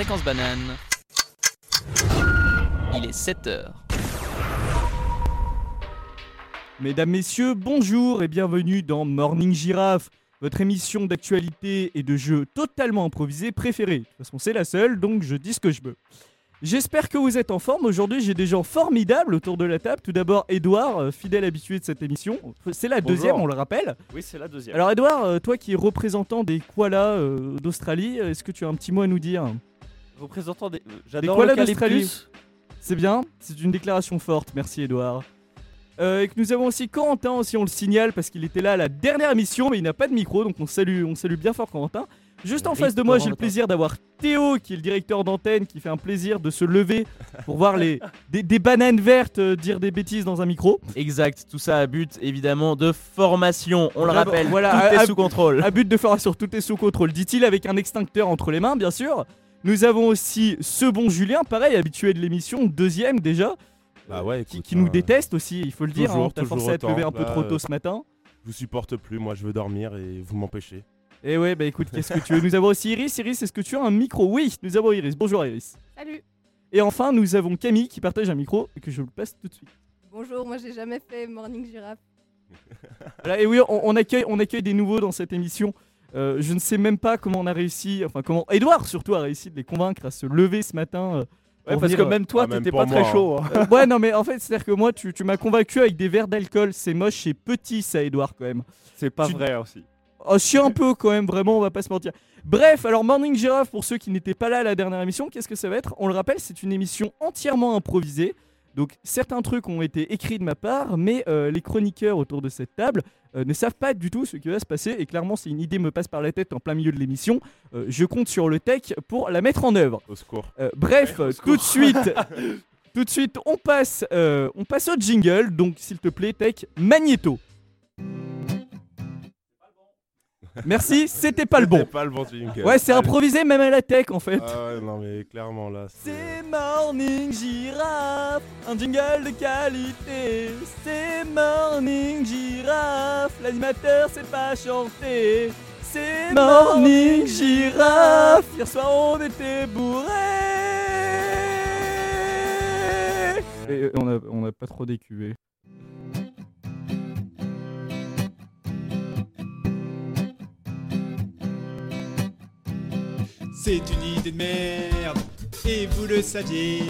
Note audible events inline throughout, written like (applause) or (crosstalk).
Fréquence banane. Il est 7 heures. Mesdames, Messieurs, bonjour et bienvenue dans Morning Giraffe, votre émission d'actualité et de jeux totalement improvisés préférée. De toute façon, c'est la seule, donc je dis ce que je veux. J'espère que vous êtes en forme. Aujourd'hui, j'ai des gens formidables autour de la table. Tout d'abord, Edouard, euh, fidèle habitué de cette émission. C'est la Bonjour. deuxième, on le rappelle. Oui, c'est la deuxième. Alors, Edouard, euh, toi qui es représentant des koalas euh, d'Australie, est-ce que tu as un petit mot à nous dire? Représentant des. euh, Des J'adore l'eucalyptus. C'est bien, c'est une déclaration forte. Merci, Edouard. Euh, et que nous avons aussi Corentin, aussi on le signale parce qu'il était là à la dernière émission, mais il n'a pas de micro, donc on salue, on salue bien fort Corentin. Juste en face de moi, j'ai le plaisir d'avoir Théo, qui est le directeur d'antenne, qui fait un plaisir de se lever pour voir les, (laughs) des, des bananes vertes euh, dire des bêtises dans un micro. Exact, tout ça à but évidemment de formation, on le rappelle, voilà, tout à- est sous contrôle. À but de faire sur tout est sous contrôle, dit-il avec un extincteur entre les mains, bien sûr. Nous avons aussi ce bon Julien, pareil, habitué de l'émission, deuxième déjà, Bah ouais, qui, écoute, qui nous hein, déteste aussi, il faut le dire. toujours, hein, T'as toujours forcé à te lever un peu trop Là, tôt ce matin. Je vous supporte plus, moi je veux dormir et vous m'empêchez. Et ouais, bah écoute, qu'est-ce que tu veux? Nous avons aussi Iris. Iris, est-ce que tu as un micro? Oui, nous avons Iris. Bonjour Iris. Salut. Et enfin, nous avons Camille qui partage un micro et que je vous passe tout de suite. Bonjour, moi j'ai jamais fait Morning Giraffe. Voilà, et oui, on, on accueille, on accueille des nouveaux dans cette émission. Euh, je ne sais même pas comment on a réussi, enfin comment Edouard surtout a réussi de les convaincre à se lever ce matin. euh, Ouais, parce que venir, même toi, Ah, même t'étais pas très chaud. hein. euh, ouais, non, mais en fait, c'est-à-dire que moi, tu, tu m'as convaincu avec des verres d'alcool. C'est moche, c'est petit, ça, Edouard, quand même. C'est pas Tu- vrai aussi. Oh, si un peu quand même, vraiment, on va pas se mentir. Bref, alors Morning Giraffe, pour ceux qui n'étaient pas là à la dernière émission, qu'est-ce que ça va être? On le rappelle, c'est une émission entièrement improvisée. Donc certains trucs ont été écrits de ma part, mais euh, les chroniqueurs autour de cette table euh, ne savent pas du tout ce qui va se passer. Et clairement, si une idée me passe par la tête en plein milieu de l'émission, euh, je compte sur le tech pour la mettre en œuvre. Au secours. Euh, bref, tout de suite, (laughs) tout de suite, on passe, euh, on passe au jingle. Donc, s'il te plaît, Tech, Magneto. Merci, c'était pas le bon. C'était pas le bon. Ouais, c'est improvisé même à la tech en fait. Ah ouais, non mais clairement là. C'est Morning Giraffe, un jingle de qualité. C'est Morning Giraffe, l'animateur sait pas chanter. C'est Morning Giraffe, hier soir on était bourrés. Et euh, on a, on a pas trop décuvé. C'est une idée de merde, et vous le saviez.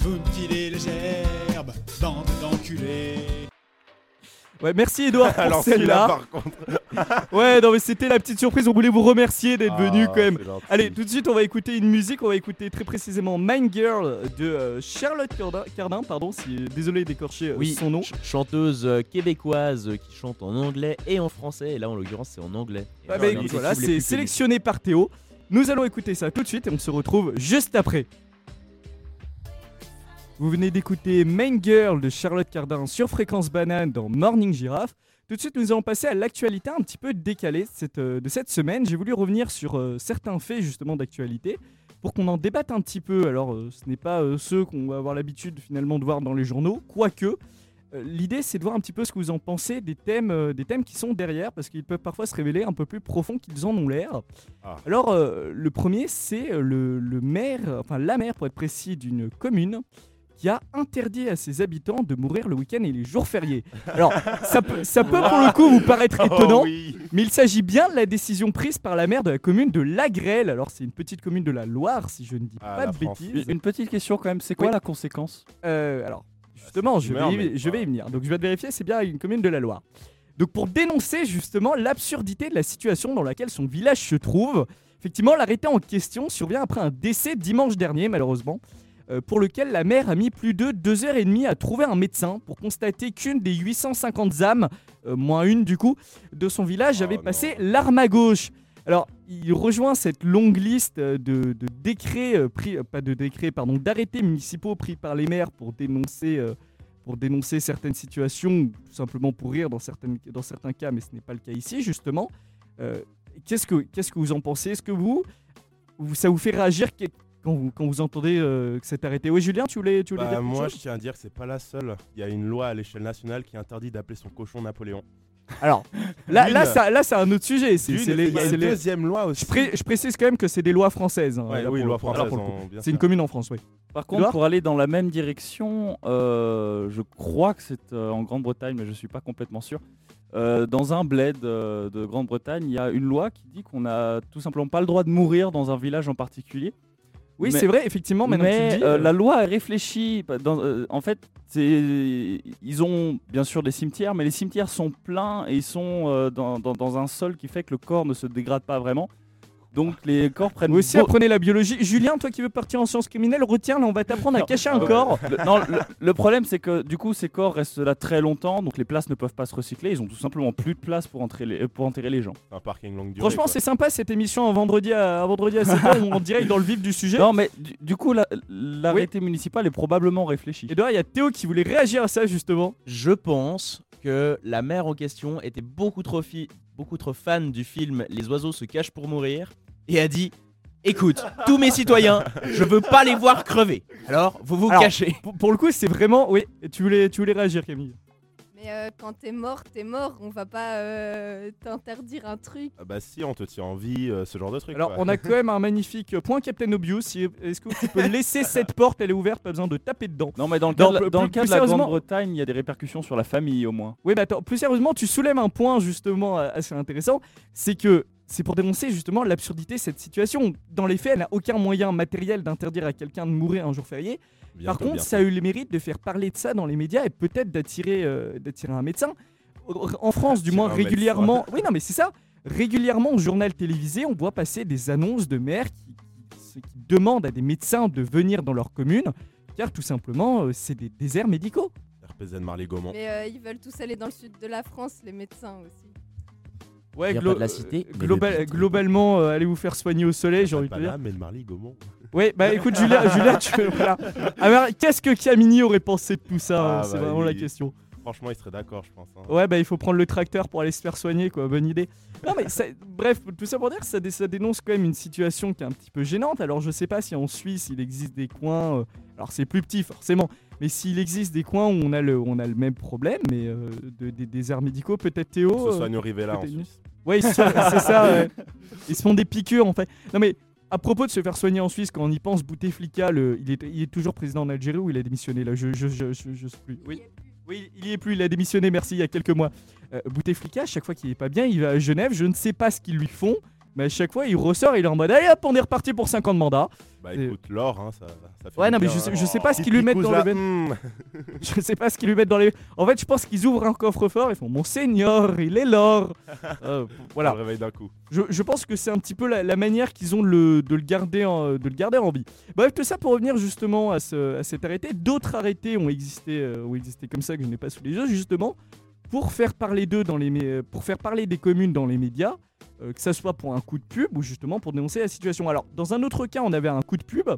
Vous me filez le gerbe, bande d'enculés. Ouais, merci Edouard pour (laughs) Alors celui-là celle-là. par contre. (laughs) Ouais, non mais c'était la petite surprise, on voulait vous remercier d'être venu Ah, quand même. Allez, tout de suite, on va écouter une musique. On va écouter très précisément Mind Girl de euh, Charlotte Cardin, Cardin, pardon, si, désolé d'écorcher euh, Oui, son nom. ch- chanteuse euh, québécoise euh, qui chante en anglais et en français, et là en l'occurrence c'est en anglais. Et Ah bah, écoute, des voilà, c'est sélectionné par Théo. Nous allons écouter ça tout de suite et on se retrouve juste après. Vous venez d'écouter Main Girl de Charlotte Cardin sur Fréquence Banane dans Morning Giraffe. Tout de suite, nous allons passer à l'actualité un petit peu décalée de cette, euh, de cette semaine. J'ai voulu revenir sur euh, certains faits justement d'actualité pour qu'on en débatte un petit peu. Alors, euh, ce n'est pas ceux qu'on va avoir l'habitude finalement de voir dans les journaux, quoique. Euh, L'idée, c'est de voir un petit peu ce que vous en pensez des thèmes, euh, des thèmes qui sont derrière, parce qu'ils peuvent parfois se révéler un peu plus profonds qu'ils en ont l'air. Ah. Alors, euh, le premier, c'est le, le maire, enfin la maire pour être précis, d'une commune qui a interdit à ses habitants de mourir le week-end et les jours fériés. Alors, ça peut, ça peut pour le coup vous paraître (laughs) étonnant, Oh oui. mais il s'agit bien de la décision prise par la maire de la commune de Lagrelle. Alors, c'est une petite commune de la Loire, si je ne dis Ah, pas de France. bêtises. Une petite question quand même, c'est quoi Oui. la conséquence? Euh, alors, justement, c'est je vais, humeur, y, mais je vais y pas- venir. Donc, je vais te vérifier, c'est bien une commune de la Loire. Donc, pour dénoncer justement l'absurdité de la situation dans laquelle son village se trouve, effectivement, l'arrêté en question survient après un décès dimanche dernier, malheureusement, euh, pour lequel la mère a mis plus de deux heures et demie à trouver un médecin pour constater qu'une des 850 âmes, euh, moins une du coup, de son village Oh avait passé l'arme à gauche. Alors, il rejoint cette longue liste euh, de, de décrets euh, pris, euh, pas de décrets, pardon, d'arrêtés municipaux pris par les maires pour dénoncer, pour dénoncer certaines situations, ou tout simplement pour rire dans, certaines, dans certains cas, mais ce n'est pas le cas ici, justement. Euh, qu'est-ce, que, qu'est-ce que vous en pensez? Est-ce que vous, ça vous fait réagir quand vous, quand vous entendez euh, que c'est arrêté? Oui, Julien, tu voulais, tu voulais Bah, dire moi, je tiens à dire que c'est pas la seule. Il y a une loi à l'échelle nationale qui interdit d'appeler son cochon Napoléon. Alors, là, là, ça, là, c'est un autre sujet. C'est c'est les- il y a c'est les- deuxième loi aussi. Je, pré- je précise quand même que c'est des lois françaises. hein, Ouais, là, oui, pour- loi pour- française. pour le coup. en- bien C'est une sûr. commune en France, oui. Par contre, Edouard pour aller dans la même direction, euh, je crois que c'est euh, en Grande-Bretagne, mais je ne suis pas complètement sûr. Euh, dans un bled euh, de Grande-Bretagne, il y a une loi qui dit qu'on n'a tout simplement pas le droit de mourir dans un village en particulier. Oui, c'est vrai, effectivement, maintenant que tu mais dis, euh, euh, la loi est réfléchie. Dans- euh, en fait, ils ont bien sûr des cimetières, mais les cimetières sont pleins et ils sont euh, dans, dans- dans un sol qui fait que le corps ne se dégrade pas vraiment. Donc les corps prennent Vous aussi beau- apprenez la biologie. Julien, toi qui veux partir en sciences criminelles, retiens, là, on va t'apprendre à cacher un Ah corps. Le, (laughs) non, le, le problème, c'est que du coup, ces corps restent là très longtemps, donc les places ne peuvent pas se recycler. Ils ont tout simplement plus de place pour, entrer les, pour enterrer les gens. Un parking longue durée. Franchement, c'est sympa cette émission un vendredi à, un vendredi à 7h où on direct dans le vif du sujet. Non, mais du, du coup, la- l'arrêté municipal est probablement réfléchi. Et d'ailleurs, il y a Théo qui voulait réagir à ça justement. Je pense que la mère en question était beaucoup trop, beaucoup trop fan du film Les oiseaux se cachent pour mourir et a dit Écoute, tous mes citoyens, je veux pas les voir crever. Alors, vous vous Alors, cachez. Pour, pour le coup, c'est vraiment. Oui, tu voulais, tu voulais réagir, Camille. Mais euh, quand t'es mort, t'es mort. On va pas euh, t'interdire un truc. Ah bah si, on te tient en vie, euh, ce genre de truc. Alors, on a (laughs) quand même un magnifique point Captain Obvious. Est-ce que tu peux laisser (laughs) cette porte? Elle est ouverte, pas besoin de taper dedans. Non, mais dans le cas, de la- plus- dans le plus cas de la sérieusement- Grande-Bretagne, il y a des répercussions sur la famille au moins. Oui, mais attends, plus sérieusement, tu soulèves un point justement assez intéressant, c'est que c'est pour dénoncer justement l'absurdité de cette situation. Dans les faits, elle n'a aucun moyen matériel d'interdire à quelqu'un de mourir un jour férié. Bientôt, Par contre, bientôt. ça a eu le mérite de faire parler de ça dans les médias et peut-être d'attirer euh, d'attirer un médecin. En France, du moins médecin. régulièrement. Oui, non, mais c'est ça. Régulièrement au journal télévisé, on voit passer des annonces de maires qui, qui- qui demandent à des médecins de venir dans leur commune, car tout simplement, euh, c'est des déserts médicaux. RPZ Marley Gaumont. Mais euh, ils veulent tous aller dans le sud de la France, les médecins aussi. Ouais, de la cité, global- globalement, euh, allez vous faire soigner au soleil, j'ai envie de te dire. mais le Marley Gaumont. Oui, bah écoute, Julia, (laughs) Julia tu voilà. Alors, qu'est-ce que Camini aurait pensé de tout ça Ah, hein, C'est bah, vraiment la question. Franchement, il serait d'accord, je pense. hein. Ouais, bah il faut prendre le tracteur pour aller se faire soigner, quoi. Bonne idée. Non, mais ça- bref, tout ça pour dire que ça, dé- ça dénonce quand même une situation qui est un petit peu gênante. Alors, je sais pas si en Suisse il existe des coins. euh, alors, c'est plus petit forcément, mais s'il existe des coins où on a le, on a le même problème, mais euh, de- des déserts médicaux, peut-être Théo. Ce euh, soit New Rivella en Suisse. Ouais, c'est ça, ouais. Ils se font des piqûres en fait. Non mais à propos de se faire soigner en Suisse, quand on y pense, Bouteflika, le, il, est, il est toujours président en Algérie ou il a démissionné là? Je, je, je, je, je sais plus. Oui. Oui, il y est plus, il a démissionné, merci, il y a quelques mois. Euh, Bouteflika, chaque fois qu'il est pas bien, il va à Genève, je ne sais pas ce qu'ils lui font, mais à chaque fois il ressort, il est en mode allez hop, on est reparti pour 5 ans de mandat. Bah Et- écoute, l'or, hein, ça, ça fait Ouais, non, mais je sais, hein. je sais pas ce qu'ils lui mettent dans le ben- hmm. (laughs) Je sais pas ce qu'ils lui mettent dans les. En fait, je pense qu'ils ouvrent un coffre-fort, ils font Mon seigneur, il est l'or. (laughs) Euh, voilà. Réveille d'un coup. Je, je pense que c'est un petit peu la, la manière qu'ils ont de le, de, le garder en, de le garder en vie. Bref, tout ça pour revenir justement à, ce- à cet arrêté. D'autres arrêtés ont existé, euh, ont existé comme ça que je n'ai pas sous les yeux, justement, pour faire parler d'eux dans les, mé- pour faire parler des communes dans les médias, euh, que ça soit pour un coup de pub ou justement pour dénoncer la situation. Alors, dans un autre cas, on avait un coup de pub.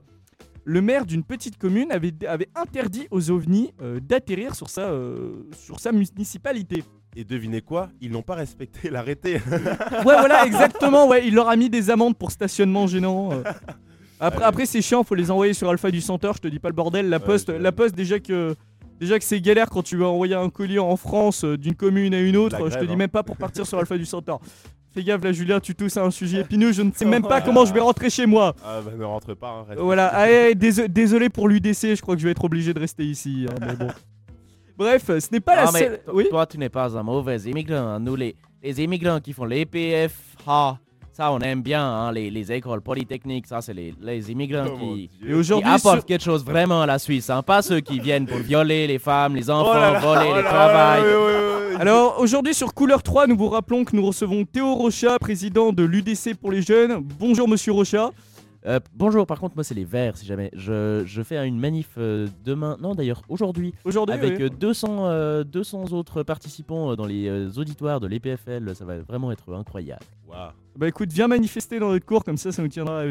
Le maire d'une petite commune avait, avait interdit aux ovnis euh, d'atterrir sur sa, euh, sur sa municipalité. Et devinez quoi? Ils n'ont pas respecté (laughs) l'arrêté. Ouais, voilà, exactement. Ouais, il leur a mis des amendes pour stationnement gênant. (laughs) Après, Allez. après c'est chiant, faut les envoyer sur Alpha du Centaure. Je te dis pas le bordel. La poste, la poste déjà que déjà que c'est galère quand tu veux envoyer un colis en France d'une commune à une autre. Je te dis hein. même pas pour partir sur Alpha du Centaure. (laughs) Fais gaffe là, Julien, tu tousses à un sujet épineux. Je ne sais même pas comment je vais rentrer chez moi. Ah bah ne rentre pas. hein, reste Voilà, (laughs) ah, eh, déso- désolé pour l'UDC, je crois que je vais être obligé de rester ici. hein, mais bon. (laughs) Bref, ce n'est pas la Ah, mais seule. Oui? toi, tu n'es pas un mauvais immigrant. hein. Nous, les, les immigrants qui font les PFA, ça, on aime bien, hein, les, les écoles polytechniques, ça, c'est les, les immigrants Oh, qui, apportent sur- quelque chose vraiment à la Suisse. hein. Pas ceux qui viennent pour violer les femmes, les enfants, Oh là là, voler oh les là travails. Alors aujourd'hui sur Couleur 3, nous vous rappelons que nous recevons Théo Rocha, président de l'UDC pour les jeunes. Bonjour Monsieur Rocha. Euh, bonjour, par contre, moi, c'est les Verts, si jamais. Je, je fais une manif euh, demain, non, d'ailleurs, aujourd'hui, Aujourd'hui, avec oui. euh, 200, euh, 200 autres participants euh, dans les euh, auditoires de l'EPFL. Ça va vraiment être incroyable. Waouh. bah écoute, viens manifester dans notre cours, comme ça, ça nous tiendra à.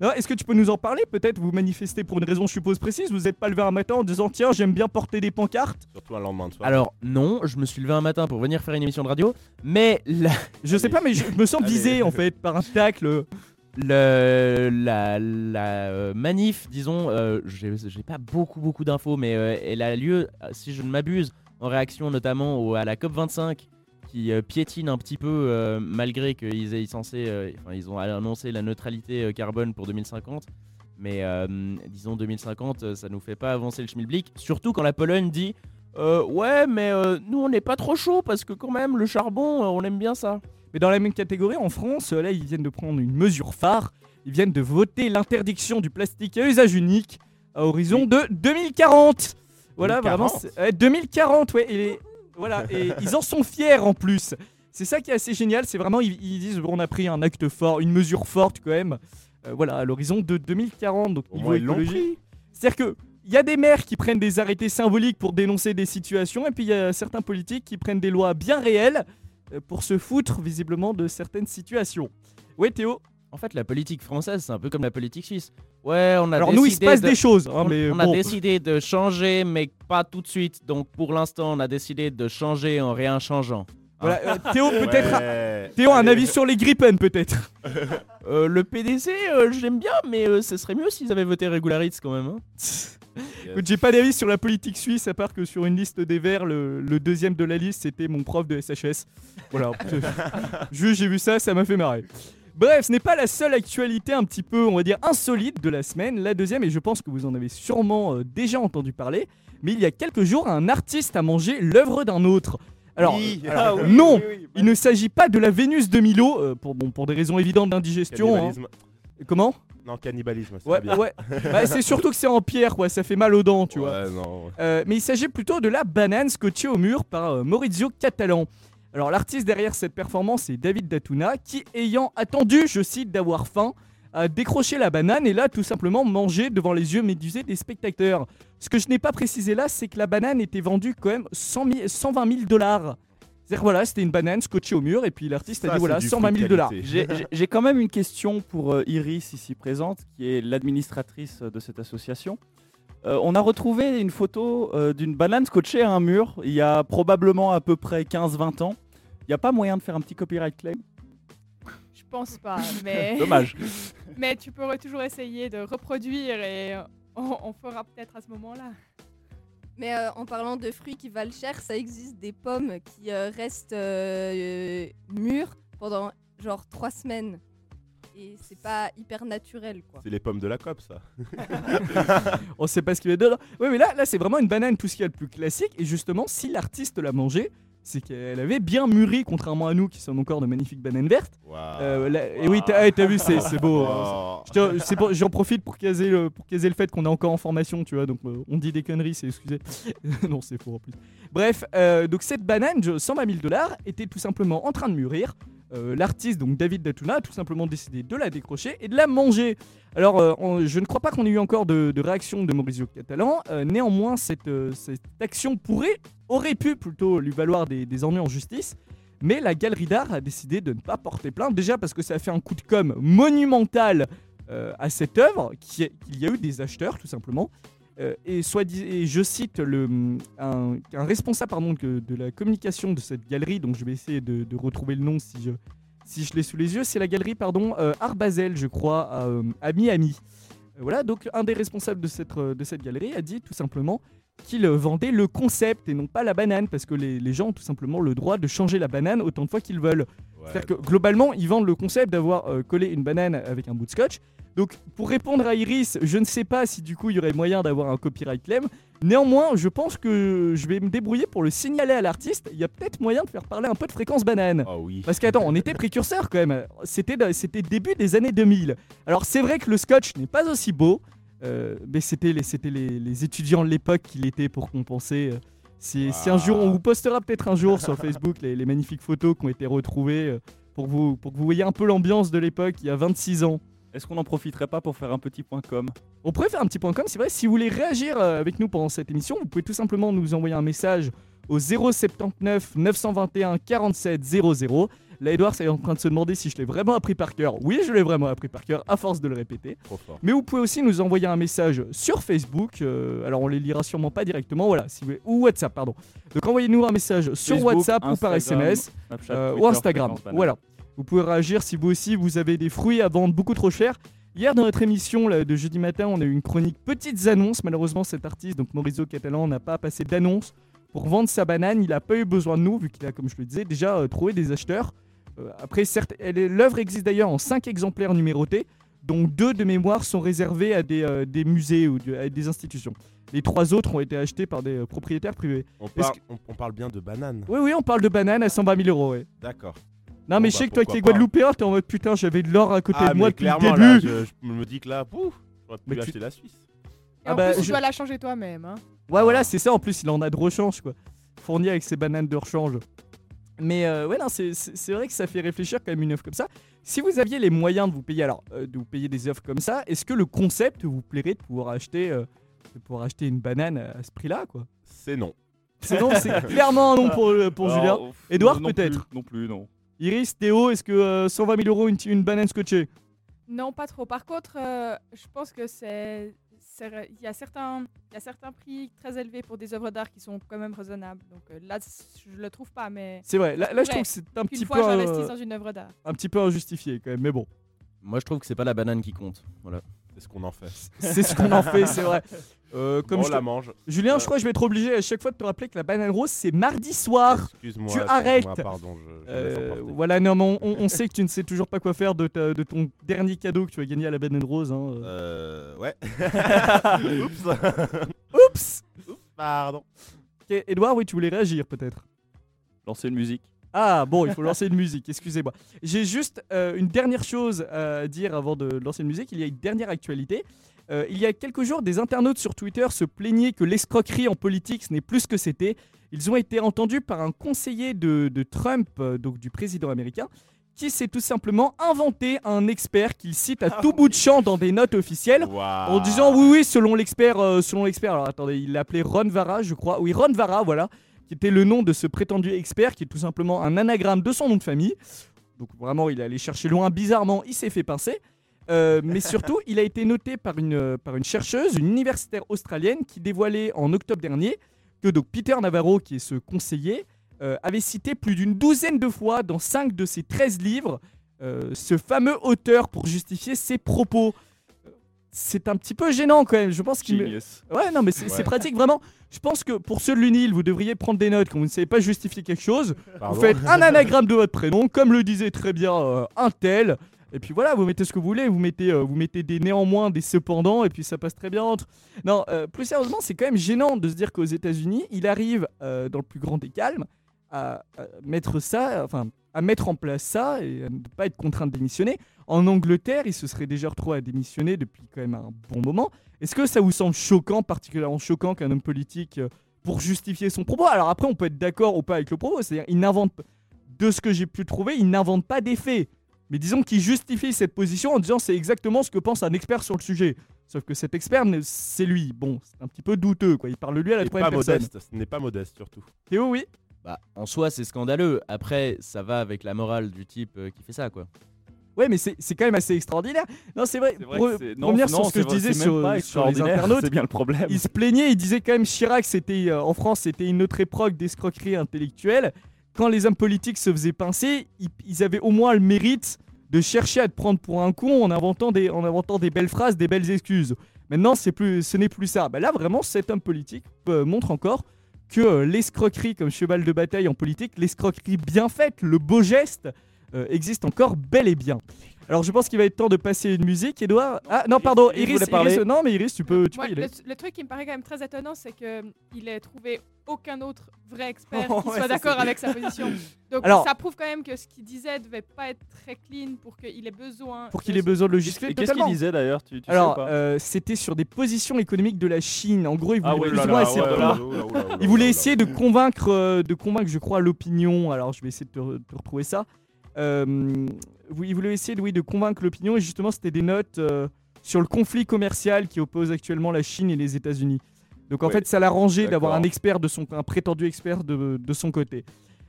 Alors, Est-ce que tu peux nous en parler Peut-être vous manifestez pour une raison, je suppose, précise? Vous n'êtes pas levé un matin en disant tiens, j'aime bien porter des pancartes? Surtout un lendemain de soirée. Alors, non, je me suis levé un matin pour venir faire une émission de radio, mais la, Je sais pas, mais je me sens Allez. visé en fait par un tacle. Le, la, euh, manif, disons, euh, j'ai pas beaucoup, beaucoup d'infos, mais euh, elle a lieu, euh, si je ne m'abuse, en réaction notamment à la COP25 qui piétine un petit peu malgré qu'ils aient ils ont annoncé la neutralité carbone pour 2050. Mais disons 2050, euh, ça nous fait pas avancer le schmilblick. Surtout quand la Pologne dit ouais, mais nous on n'est pas trop chaud parce que quand même le charbon, on aime bien ça. Mais dans la même catégorie, en France, euh, là, ils viennent de prendre une mesure phare. Ils viennent de voter l'interdiction du plastique à usage unique à horizon de 2040. Voilà, 2040. vraiment. c'est- ouais, 2040, ouais. Et voilà, et (laughs) ils en sont fiers en plus. C'est ça qui est assez génial. C'est vraiment, ils, ils disent, bon, on a pris un acte fort, une mesure forte quand même. Euh, voilà, à l'horizon de 2040. Donc, Au niveau écologie. C'est-à-dire que il y a des maires qui prennent des arrêtés symboliques pour dénoncer des situations, et puis il y a certains politiques qui prennent des lois bien réelles pour se foutre visiblement de certaines situations. Ouais Théo. En fait, la politique française, c'est un peu comme la politique suisse. Ouais, on a Alors nous il se passe de- des choses, hein, on, mais on a décidé de changer, mais pas tout de suite. Donc pour l'instant, on a décidé de changer en rien changeant. Voilà, euh, Théo peut-être. Ouais. Théo un avis sur les Gripen peut-être. (laughs) Euh, le PDC, euh, j'aime bien, mais euh, ce serait mieux s'ils avaient voté Regularitz quand même. hein. (laughs) Écoute, j'ai pas d'avis sur la politique suisse à part que sur une liste des Verts, le, le deuxième de la liste c'était mon prof de SHS. Voilà. (laughs) Juste j'ai vu ça, ça m'a fait marrer. Bref, ce n'est pas la seule actualité un petit peu, on va dire, insolite de la semaine. La deuxième, et je pense que vous en avez sûrement déjà entendu parler, mais il y a quelques jours, un artiste a mangé l'œuvre d'un autre. Alors, Oui. (laughs) alors, non, il ne s'agit pas de la Vénus de Milo, euh, pour, bon, pour des raisons évidentes d'indigestion. hein. Comment? Non, cannibalisme, c'est Ouais, bien. ouais. (laughs) Bah, c'est surtout que c'est en pierre, quoi, ça fait mal aux dents, tu vois. Non. Euh, mais il s'agit plutôt de la banane scotchée au mur par euh, Maurizio Catalan. Alors l'artiste derrière cette performance est David Datuna qui, ayant attendu, je cite, d'avoir faim, a décroché la banane et l'a tout simplement mangé devant les yeux médusés des spectateurs. Ce que je n'ai pas précisé là, c'est que la banane était vendue quand même 100 000 120 000 dollars. C'est-à-dire voilà, c'était une banane scotchée au mur et puis l'artiste a dit voilà, c'est du 120 fruit 000 de dollars. J'ai- quand même une question pour euh, Iris ici présente, qui est l'administratrice de cette association. Euh, on a retrouvé une photo euh, d'une banane scotchée à un mur il y a probablement à peu près 15-20 ans. Il n'y a pas moyen de faire un petit copyright claim? Pense pas, (laughs) mais, (laughs) Dommage. (laughs) mais tu pourrais toujours essayer de reproduire et on, on fera peut-être à ce moment-là. Mais euh, en parlant de fruits qui valent cher, ça existe des pommes qui euh, restent euh, euh, mûres pendant genre trois semaines. Et c'est pas hyper naturel quoi. C'est les pommes de la COP, ça. On sait pas ce qu'il y a dedans. Ouais, mais là, là c'est vraiment une banane, tout ce qu'il y a de plus classique. Et justement, si l'artiste l'a mangée, c'est qu'elle avait bien mûri, contrairement à nous qui sommes encore de magnifiques bananes vertes. Waouh. Euh, Et oui, t'as ah, t'as vu, (laughs) c'est beau. hein. Oh. J'en profite pour caser, le, pour caser le fait qu'on est encore en formation, tu vois. Donc euh, on dit des conneries, c'est excusé. (laughs) non, c'est faux en plus. Bref, euh, donc cette banane, je- 120 000 dollars, était tout simplement en train de mûrir. Euh, L'artiste, donc David Datuna, a tout simplement décidé de la décrocher et de la manger. Alors, euh, on- je ne crois pas qu'on ait eu encore de, de réaction de Maurizio Catalan. Euh, néanmoins, cette, cette action pourrait, aurait pu plutôt lui valoir des, ennuis en justice. Mais la galerie d'art a décidé de ne pas porter plainte, déjà parce que ça a fait un coup de com monumental euh, à cette œuvre, qu'il y a eu des acheteurs tout simplement. Euh, et, je cite le, un, responsable pardon, de la communication de cette galerie, donc je vais essayer de, retrouver le nom si je, si je l'ai sous les yeux, c'est la galerie pardon, euh, Art Basel, je crois, à, euh, à Miami. Voilà, donc un des responsables de cette, de cette galerie a dit tout simplement qu'il vendait le concept et non pas la banane, parce que les, les gens ont tout simplement le droit de changer la banane autant de fois qu'ils veulent. Ouais. C'est-à-dire que globalement, ils vendent le concept d'avoir euh, collé une banane avec un bout de scotch. Donc, pour répondre à Iris, je ne sais pas si du coup il y aurait moyen d'avoir un copyright claim. Néanmoins, je pense que je vais me débrouiller pour le signaler à l'artiste. Il y a peut-être moyen de faire parler un peu de fréquence banane. Oh oui. Parce qu'attends, on était précurseurs quand même. C'était c'était début des années 2000. Alors c'est vrai que le scotch n'est pas aussi beau, euh, mais c'était les, c'était les, les étudiants de l'époque qui l'étaient pour compenser. euh. Si, si un jour, on vous postera peut-être un jour sur (laughs) Facebook les, les magnifiques photos qui ont été retrouvées euh, pour, vous, pour que vous voyez un peu l'ambiance de l'époque il y a 26 ans. Est-ce qu'on n'en profiterait pas pour faire un petit point com? On pourrait faire un petit point com, c'est vrai, si vous voulez réagir euh, avec nous pendant cette émission, vous pouvez tout simplement nous envoyer un message au 079 921 47 00. Là, Edouard est en train de se demander si je l'ai vraiment appris par cœur. Oui, je l'ai vraiment appris par cœur, à force de le répéter. Trop fort. Mais vous pouvez aussi nous envoyer un message sur Facebook. euh, alors, on les lira sûrement pas directement, voilà, si vous ou WhatsApp, pardon. Donc, envoyez-nous un message sur Facebook, WhatsApp ou par SMS. Snapchat, Euh, Twitter, ou Instagram. Voilà. Vous pouvez réagir si vous aussi vous avez des fruits à vendre beaucoup trop cher. Hier dans notre émission là, de jeudi matin, on a eu une chronique petites annonces. Malheureusement, cet artiste, donc Maurizio Catalan, n'a pas passé d'annonce. pour vendre sa banane. Il n'a pas eu besoin de nous, vu qu'il a, comme je le disais, déjà euh, trouvé des acheteurs. Euh, après, certes, l'œuvre existe d'ailleurs en 5 exemplaires numérotés, dont deux de mémoire sont réservés à des, euh, des musées ou de- à des institutions. Les trois autres ont été achetés par des euh, propriétaires privés. On, Est-ce par- que- on, on parle bien de banane. Oui, oui, on parle de bananes à 120 000 euros. ouais. D'accord. Non, mais je sais bah, que toi qui es. Guadeloupéen, t'es en mode putain, j'avais de l'or à côté Ah, de moi mais depuis le début. là, je, je me dis que là, pouf, j'aurais pu Mais tu- la Suisse. Et Ah en bah, plus, tu je- dois la changer toi-même. Hein. Ouais, voilà, c'est ça. En plus, il en a de rechange, quoi. Fourni avec ses bananes de rechange. Mais euh, ouais, non, c'est- vrai que ça fait réfléchir quand même une œuvre comme ça. Si vous aviez les moyens de vous payer, alors, euh, de vous payer des œuvres comme ça, est-ce que le concept vous plairait de pouvoir acheter, euh, de pouvoir acheter une banane à ce prix-là, quoi? C'est non. C'est non, c'est (laughs) clairement un non pour, pour Julien. Alors, Edouard, peut-être? Non plus, non. Iris, Théo, est-ce que euh, 120 000 euros une, une banane scotchée? Non, pas trop. Par contre, euh, je pense que c'est. Il y, a certains, il y a certains prix très élevés pour des œuvres d'art qui sont quand même raisonnables. Donc euh, là, je le trouve pas, mais C'est vrai, là, là, je trouve que c'est un petit, fois peu, j'investis dans une œuvre d'art. un petit peu injustifié quand même, mais bon. Moi, je trouve que c'est pas la banane qui compte. Voilà. C'est ce qu'on en fait. C'est ce qu'on en fait, c'est vrai. (laughs) Euh, comme on je te- la mange. Julien, je crois que je vais être obligé à chaque fois de te rappeler que la banane rose, c'est mardi soir. Excuse-moi. tu arrêtes. Pardon, je, Euh, voilà, non, mais on, on- on sait que tu ne sais toujours pas quoi faire de, ta- de ton dernier cadeau que tu as gagné à la banane rose. hein. Euh, ouais. (laughs) Oups. Oups Oups, pardon. Ok, Edouard, oui, tu voulais réagir peut-être Lancer une musique. Ah, bon, il faut lancer une musique, excusez-moi. J'ai juste euh, une dernière chose à dire avant de lancer une musique. Il y a une dernière actualité. Euh, il y a quelques jours, des internautes sur Twitter se plaignaient que l'escroquerie en politique, ce n'est plus ce que c'était. Ils ont été entendus par un conseiller de, de Trump, euh, donc du président américain, qui s'est tout simplement inventé un expert qu'il cite à tout bout de champ dans des notes officielles. En disant oui oui selon l'expert euh, selon l'expert alors attendez il l'appelait Ron Vara je crois. Oui Ron Vara voilà qui était le nom de ce prétendu expert qui est tout simplement un anagramme de son nom de famille. Donc vraiment il est allé chercher loin. Bizarrement il s'est fait pincer Euh, mais surtout il a été noté par une, euh, par une chercheuse une universitaire australienne qui dévoilait en octobre dernier que donc Peter Navarro qui est ce conseiller euh, avait cité plus d'une douzaine de fois dans 5 de ses 13 livres euh, ce fameux auteur pour justifier ses propos c'est un petit peu gênant quand même. Je pense qu'il. me-. Ouais, non, mais c'est c'est Ouais. pratique vraiment. Je pense que pour ceux de l'UNIL, vous devriez prendre des notes quand vous ne savez pas justifier quelque chose. Pardon. Vous faites un (laughs) anagramme de votre prénom, comme le disait très bien euh, un tel. Et puis voilà, vous mettez ce que vous voulez, vous mettez, euh, vous mettez des néanmoins, des cependant, et puis ça passe très bien entre. Non, euh, plus sérieusement, c'est quand même gênant de se dire qu'aux États-Unis, il arrive euh, dans le plus grand des calmes à, à mettre ça, enfin, à mettre en place ça et à ne pas être contraint de démissionner. En Angleterre, il se serait déjà retrouvé à démissionner depuis quand même un bon moment. Est-ce que ça vous semble choquant, particulièrement choquant qu'un homme politique, pour justifier son propos, alors après on peut être d'accord ou pas avec le propos, c'est-à-dire il n'invente, de ce que j'ai pu trouver, il n'invente pas des faits. Mais disons qu'il justifie cette position en disant c'est exactement ce que pense un expert sur le sujet. Sauf que cet expert, c'est lui. Bon, c'est un petit peu douteux, quoi. Il parle de lui à la pas personne. modeste. Ce n'est pas modeste surtout. Théo, oui. Bah, en soi, c'est scandaleux. Après, ça va avec la morale du type euh, qui fait ça, quoi. Ouais, mais c'est c'est quand même assez extraordinaire. Non, c'est vrai. Vrai non, revenir non, sur ce que c'est je vrai, disais c'est sur, sur les internautes, C'est bien le problème. il se plaignait, il disait quand même Chirac, c'était euh, en France, c'était une autre époque d'escroquerie intellectuelle. Quand les hommes politiques se faisaient pincer, ils, ils avaient au moins le mérite de chercher à te prendre pour un con en inventant des, en inventant des belles phrases, des belles excuses. Maintenant, c'est plus, ce n'est plus ça. Bah là, vraiment, cet homme politique euh, montre encore que euh, l'escroquerie comme cheval de bataille en politique, l'escroquerie bien faite, le beau geste, euh, existe encore bel et bien. Alors, je pense qu'il va être temps de passer une musique, Edouard. Ah non, pardon, Iris Iris, non mais Iris, tu peux, tu Moi, peux y aller. le, le truc qui me paraît quand même très étonnant, c'est qu'il ait trouvé aucun autre vrai (laughs) expert Oh, qui ouais, soit d'accord avec sa position. (laughs) Donc Alors- ça prouve quand même que ce qu'il disait devait pas être très clean pour qu'il ait besoin. Pour de qu'il ait besoin de justifier Qu'est-ce qu'il disait d'ailleurs tu, tu Alors, euh, c'était sur des positions économiques de la Chine. En gros, il voulait Ah essayer de ouais, convaincre- ouais. Il voulait essayer de convaincre, euh, de convaincre, je crois, l'opinion. Alors, je vais essayer de te, re- te retrouver ça. Euh, il voulait essayer de, oui, de convaincre l'opinion. Et justement, c'était des notes euh, sur le conflit commercial qui oppose actuellement la Chine et les États-Unis. Donc, en fait, ça l'arrangeait d'avoir un expert de son, un prétendu expert de, de son côté.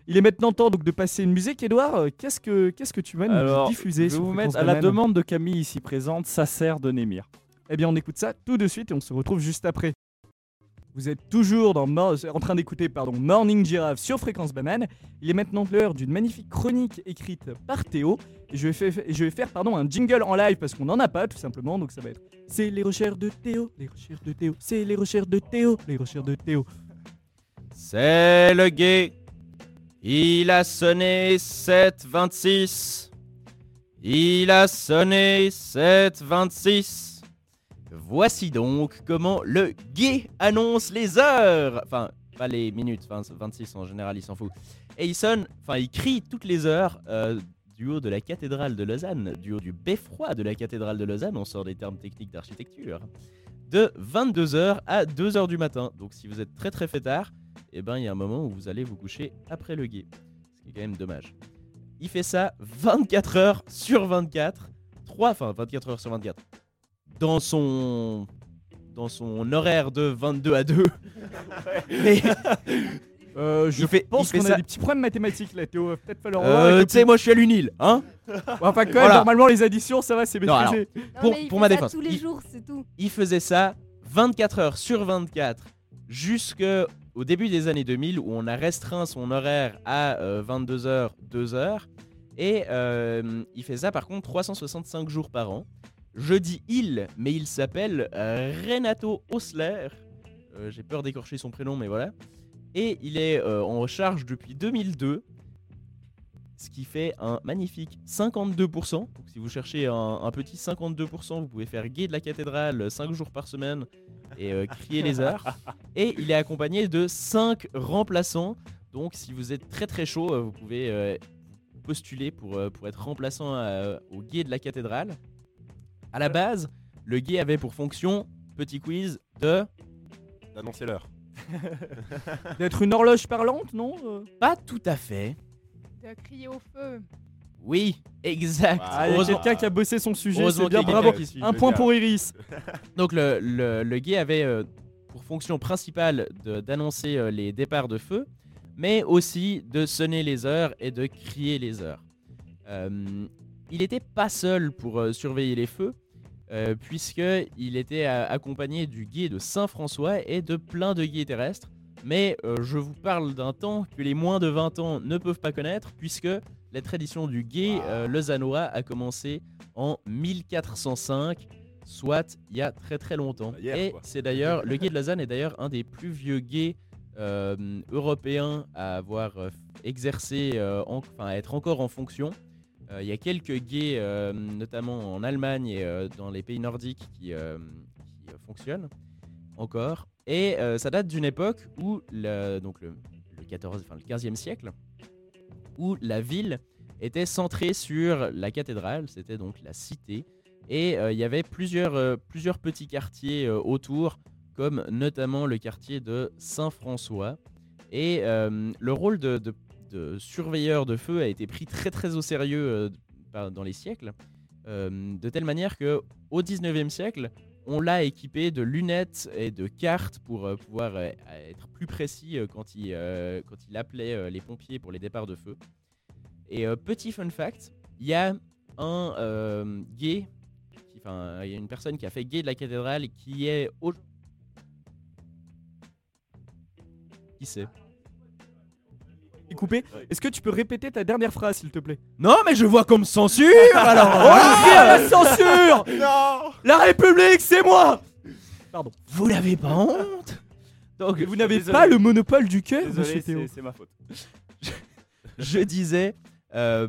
Il est maintenant temps donc de passer une musique. Edouard, qu'est-ce que qu'est-ce que tu vas nous Alors, diffuser je vais vous mettre à la demande de Camille ici présente, ça sert de Némir. Eh bien, on écoute ça tout de suite et on se retrouve juste après. Vous êtes toujours dans en train d'écouter pardon, Morning Giraffe sur Fréquence Banane. Il est maintenant l'heure d'une magnifique chronique écrite par Théo. Je vais, faire- pardon, un jingle en live parce qu'on n'en a pas tout simplement. Donc ça va être C'est les recherches de Théo, les recherches de Théo, c'est les recherches de Théo, les recherches de Théo. C'est le guet. Il a sonné 7.26. Il a sonné 7.26. Voici donc comment le guet annonce les heures. Enfin, pas les minutes, 20 26 en général, il s'en fout. Et il sonne, enfin, il crie toutes les heures euh, du haut de la cathédrale de Lausanne, du haut du beffroi de la cathédrale de Lausanne, on sort des termes techniques d'architecture, de 22h à 2h du matin. Donc si vous êtes très très fêtard, eh ben il y a un moment où vous allez vous coucher après le guet. Ce qui est quand même dommage. Il fait ça 24 heures sur 24, 3, enfin 24 heures sur 24. Dans son dans son horaire de 22 à 2. Mais (laughs) Euh, je fait- pense qu'on a ça- des petits problèmes mathématiques là, Théo. va Peut-être falloir euh, tu sais moi je suis à l'UNIL, hein Enfin, quand même, voilà. normalement, les additions, ça va, c'est maîtrisé. Non, Pour- mais il pour fait ma ça défense, tous les il- jours, c'est tout. il faisait ça 24 heures sur 24 jusqu'au début des années 2000 où on a restreint son horaire à 22h, 2h. Et euh, il fait ça par contre 365 jours par an. Je dis il, mais il s'appelle euh, Renato Osler. Euh, J'ai peur d'écorcher son prénom, mais voilà. Et il est euh, en charge depuis 2002. Ce qui fait un magnifique 52%. Donc si vous cherchez un, un petit 52%, vous pouvez faire gay de la cathédrale 5 jours par semaine et euh, crier les heures. (laughs) Et il est accompagné de 5 remplaçants. Donc si vous êtes très très chaud, vous pouvez postuler pour, pour être remplaçant au guet de la cathédrale. À la base, le guet avait pour fonction, petit quiz, de... D'annoncer l'heure. (laughs) D'être une horloge parlante, non Euh, Pas tout à fait. De crier au feu. Oui, exact. Ah, il y a Heureusement- quelqu'un qui a bossé son sujet, c'est bien, bravo. Un point pour Iris. (laughs) Donc le, le, le guet avait euh, pour fonction principale d'annoncer euh, les départs de feu, mais aussi de sonner les heures et de crier les heures. Il n'était pas seul pour euh, surveiller les feux, euh, puisqu'il était euh, accompagné du guet de Saint-François et de plein de guets terrestres. Mais je vous parle d'un temps que les moins de 20 ans ne peuvent pas connaître, puisque la tradition du guet lausannois a commencé en 1405, soit il y a très très longtemps. Hier, et c'est d'ailleurs, le guet de Lausanne est d'ailleurs un des plus vieux guets euh, européens à avoir euh, exercé, euh, en- enfin à être encore en fonction. Euh, Il y a quelques guets, euh, notamment en Allemagne et euh, dans les pays nordiques, qui, fonctionnent encore. Et ça date d'une époque où, donc le, le 14, enfin le 15e siècle, où la ville était centrée sur la cathédrale, c'était donc la cité, et il y avait plusieurs, plusieurs petits quartiers autour, comme notamment le quartier de Saint-François. Et le rôle de- de surveilleur de feu a été pris très très au sérieux euh, par- dans les siècles, euh, de telle manière que au 19e siècle, on l'a équipé de lunettes et de cartes pour euh, pouvoir être plus précis quand, il, quand il appelait les pompiers pour les départs de feu. Et petit fun fact, il y a un gay, enfin il y a une personne qui a fait gay de la cathédrale qui est au... Qui Et coupé. Est-ce que tu peux répéter ta dernière phrase, s'il te plaît? Non mais je vois comme censure (laughs) alors. Ah, la censure. (laughs) Non. La République, c'est moi. Vous n'avez pas honte? Donc Vous n'avez pas le monopole du cœur, monsieur Théo. c'est ma faute. je disais euh,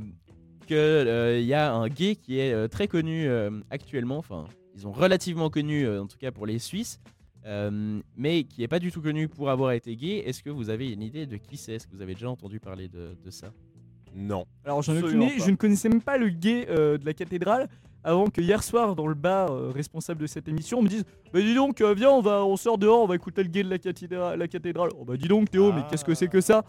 que euh, il y a un gay qui est euh, très connu euh, actuellement. Enfin, ils ont relativement connu, euh, en tout cas pour les Suisses, euh, mais qui est pas du tout connu pour avoir été gay. Est-ce que vous avez une idée de qui c'est? Est-ce que vous avez déjà entendu parler de, de ça? Non. Alors j'en ai aucune idée, je ne connaissais même pas le gay euh, de la cathédrale avant que hier soir dans le bar euh, responsable de cette émission on me dise bah dis donc euh, viens on va on sort dehors on va écouter le gay de la cathédrale, la cathédrale. Oh bah dis donc Théo mais Ah. qu'est-ce que c'est que ça?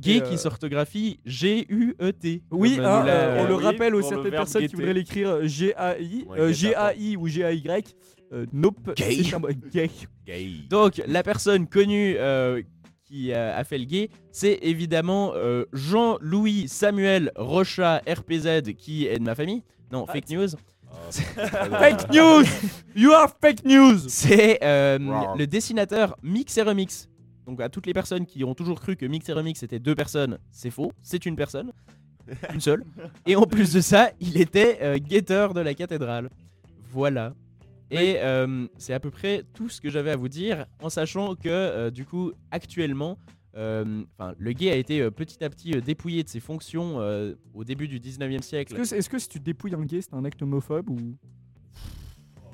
Gay euh, qui s'orthographie G-U-E-T. Oui, comme hein, nous l'a- euh, on le oui, rappelle aux certaines personnes qui voudraient l'écrire euh, G-A-I, Ouais, euh, guetter, G-A-I ou G-A-Y. Euh, nope, Gay. un gay. Gay. Donc, la personne connue euh, qui a, a fait le gay, c'est évidemment euh, Jean-Louis Samuel Rocha RPZ, qui est de ma famille. Non, fake news. (laughs) Fake news You are fake news C'est euh, le dessinateur Mix et Remix. Donc, à toutes les personnes qui ont toujours cru que Mix et Remix étaient deux personnes, c'est faux. C'est une personne. Une seule. Et en plus de ça, il était euh, guetteur de la cathédrale. Voilà. Et euh, c'est à peu près tout ce que j'avais à vous dire, en sachant que, euh, du coup, actuellement, euh, enfin, le guet a été euh, petit à petit euh, dépouillé de ses fonctions euh, au début du 19e siècle. Est-ce que, si tu dépouilles un gay, c'est un acte homophobe ou?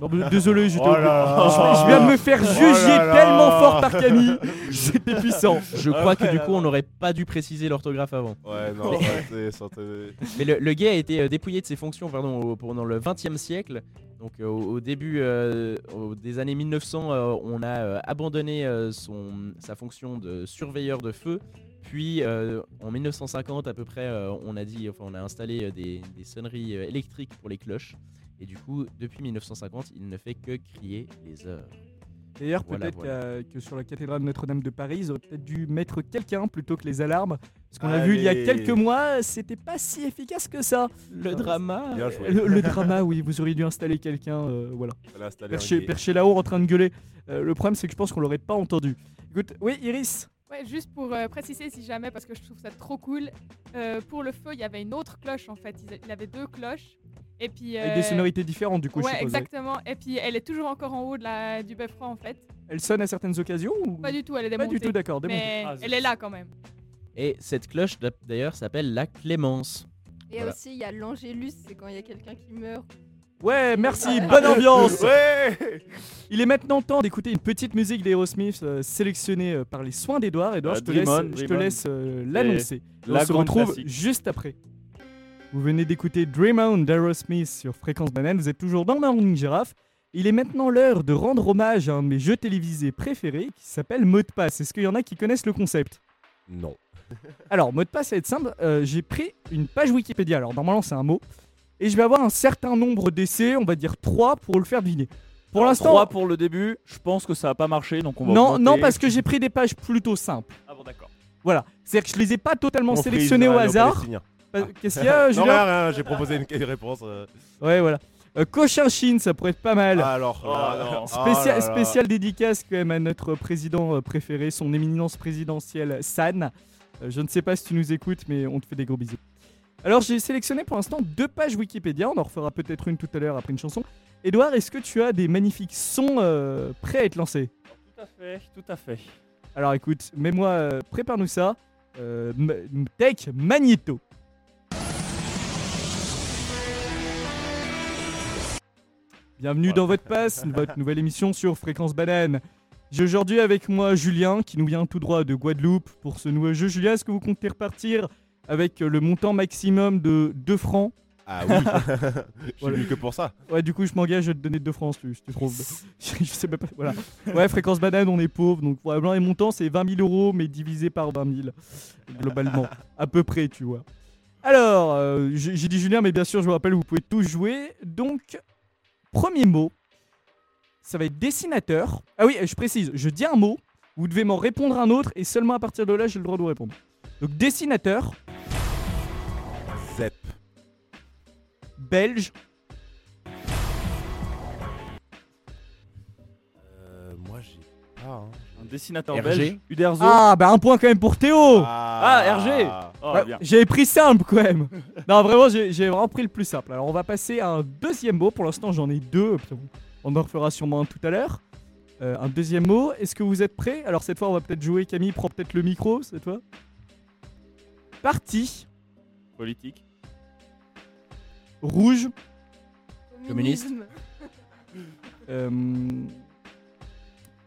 Non, mais (laughs) désolé, j'étais Oh je, là. je viens de me faire Oh juger là là. tellement fort par Camille. (laughs) C'était puissant. Je crois que du coup, on n'aurait pas dû préciser l'orthographe avant. Ouais, non, ouais, c'est- santé- (laughs) Mais le, le gay a été dépouillé de ses fonctions pardon, pendant le 20e siècle. Donc euh, au, au début euh, au- des années 1900, euh, on a abandonné son, sa fonction de surveilleur de feu. Puis en 1950 à peu près, on a dit, enfin, on a installé des, des sonneries électriques pour les cloches. Et du coup, depuis 1950, il ne fait que crier les heures. D'ailleurs, Voilà, peut-être voilà. que sur la cathédrale Notre-Dame de Paris, ils auraient peut-être dû mettre quelqu'un plutôt que les alarmes. Parce qu'on a vu il y a quelques mois, c'était pas si efficace que ça. Le drama Bien joué. Le, le drama, oui, vous auriez dû installer quelqu'un, euh, voilà. Perché, là-haut en train de gueuler. Euh, le problème, c'est que je pense qu'on l'aurait pas entendu. Écoute, oui, Iris Ouais, juste pour euh, préciser si jamais, parce que je trouve ça trop cool, euh, pour le feu, il y avait une autre cloche en fait. Il avait deux cloches. Et puis. Avec des sonorités différentes, du coup, Ouais, exactement. Et puis elle est toujours encore en haut de la, du beffroi en fait. Elle sonne à certaines occasions ou... Pas du tout, elle est Pas démontée. du tout, d'accord. démontée. Mais Ah, elle est là quand même. Et cette cloche d'a- d'ailleurs s'appelle la Clémence. Et Voilà. aussi, il y a l'angélus, c'est quand il y a quelqu'un qui meurt. Ouais, merci, bonne ambiance (laughs) Ouais Il est maintenant temps d'écouter une petite musique d'Aerosmith euh, sélectionnée euh, par les soins d'Edouard. Edouard, Euh, je te Dream laisse, On, je te Dream On. laisse euh, l'annoncer. La On se retrouve classique. juste après. Vous venez d'écouter Dream On d'Aerosmith sur Fréquence Banane. Vous êtes toujours dans Morning Giraffe. Il est maintenant l'heure de rendre hommage à un de mes jeux télévisés préférés qui s'appelle Mot de passe. Est-ce qu'il y en a qui connaissent le concept? Non. (laughs) Alors, mot de passe, ça va être simple. Euh, J'ai pris une page Wikipédia. Alors, normalement, c'est un mot. Et je vais avoir un certain nombre d'essais, on va dire 3 pour le faire deviner. Pour l'instant, 3 pour le début, je pense que ça va pas marcher, donc on va non, augmenter. non, parce que j'ai pris des pages plutôt simples. Ah bon, d'accord. Voilà. C'est-à-dire que je les ai pas totalement Mon sélectionnées frise, au hasard. Qu'est-ce qu'il y a, Non, Julien rien, rien, j'ai proposé une, une réponse. euh. Ouais, voilà. Euh, Cochinchine, ça pourrait être pas mal. Ah, alors. Oh, oh là là. spécial dédicace quand même à notre président préféré, son éminence présidentielle, San. Euh, je ne sais pas si tu nous écoutes, mais on te fait des gros bisous. Alors j'ai sélectionné pour l'instant deux pages Wikipédia, on en refera peut-être une tout à l'heure après une chanson. Edouard, est-ce que tu as des magnifiques sons euh, prêts à être lancés? Tout à fait, tout à fait. Alors écoute, mets-moi, euh, prépare-nous ça. Euh, Tech Magneto. Bienvenue dans votre passe, votre nouvelle émission sur Fréquence Banane. J'ai aujourd'hui avec moi Julien qui nous vient tout droit de Guadeloupe pour ce nouveau jeu. Julien, est-ce que vous comptez repartir avec euh, le montant maximum de 2 francs? Ah oui. (laughs) Je suis Voilà. venu que pour ça. Ouais, du coup, je m'engage à te donner 2 francs si tu, trouves. (laughs) je sais pas. Voilà. Ouais, Fréquence Banane, on est pauvre. Donc, probablement, les montants, c'est 20 000 euros, mais divisé par 20 000. Globalement. (laughs) à peu près, tu vois. Alors, euh, j'ai j'ai dit Julien, mais bien sûr, je vous rappelle, vous pouvez tous jouer. Donc, premier mot, ça va être dessinateur. Ah oui, je précise, je dis un mot, vous devez m'en répondre un autre, et seulement à partir de là, j'ai le droit de vous répondre. Donc, dessinateur, Zep. belge, Euh, moi, j'ai pas. Hein. Un dessinateur RG. belge, Uderzo. Ah, bah un point quand même pour Théo Ah, RG. Oh, Ouais, bien. J'avais pris simple quand même. non, vraiment, j'ai j'ai vraiment pris le plus simple. Alors, on va passer à un deuxième mot. Pour l'instant, j'en ai deux. On en refera sûrement un tout à l'heure. Euh, un deuxième mot. Est-ce que vous êtes prêts? Alors, cette fois, on va peut-être jouer. Camille, prends peut-être le micro cette fois. Parti Politique. rouge. Communiste. Communisme. (laughs) euh,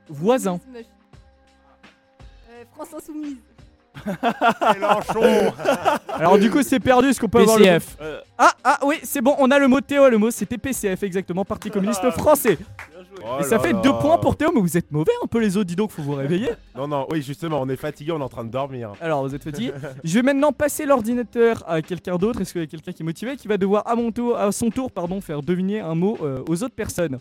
voisin. Euh, France Insoumise. Mélenchon (laughs) Alors, du coup, c'est perdu. Est-ce qu'on peut avoir le. PCF. Euh, Ah, ah, oui, c'est bon. On a le mot Théo. Le mot, c'était PCF, exactement. Parti communiste français. joué. Oh Et ça là fait là. deux points pour Théo, mais vous êtes mauvais un peu les autres, dis donc, faut vous réveiller. (laughs) Non, non, oui, justement, on est fatigué, on est en train de dormir. Alors, vous êtes (laughs) fatigué. Je vais maintenant passer l'ordinateur à quelqu'un d'autre. Est-ce qu'il y a quelqu'un qui est motivé qui va devoir à, mon tour, à son tour pardon, faire deviner un mot euh, aux autres personnes?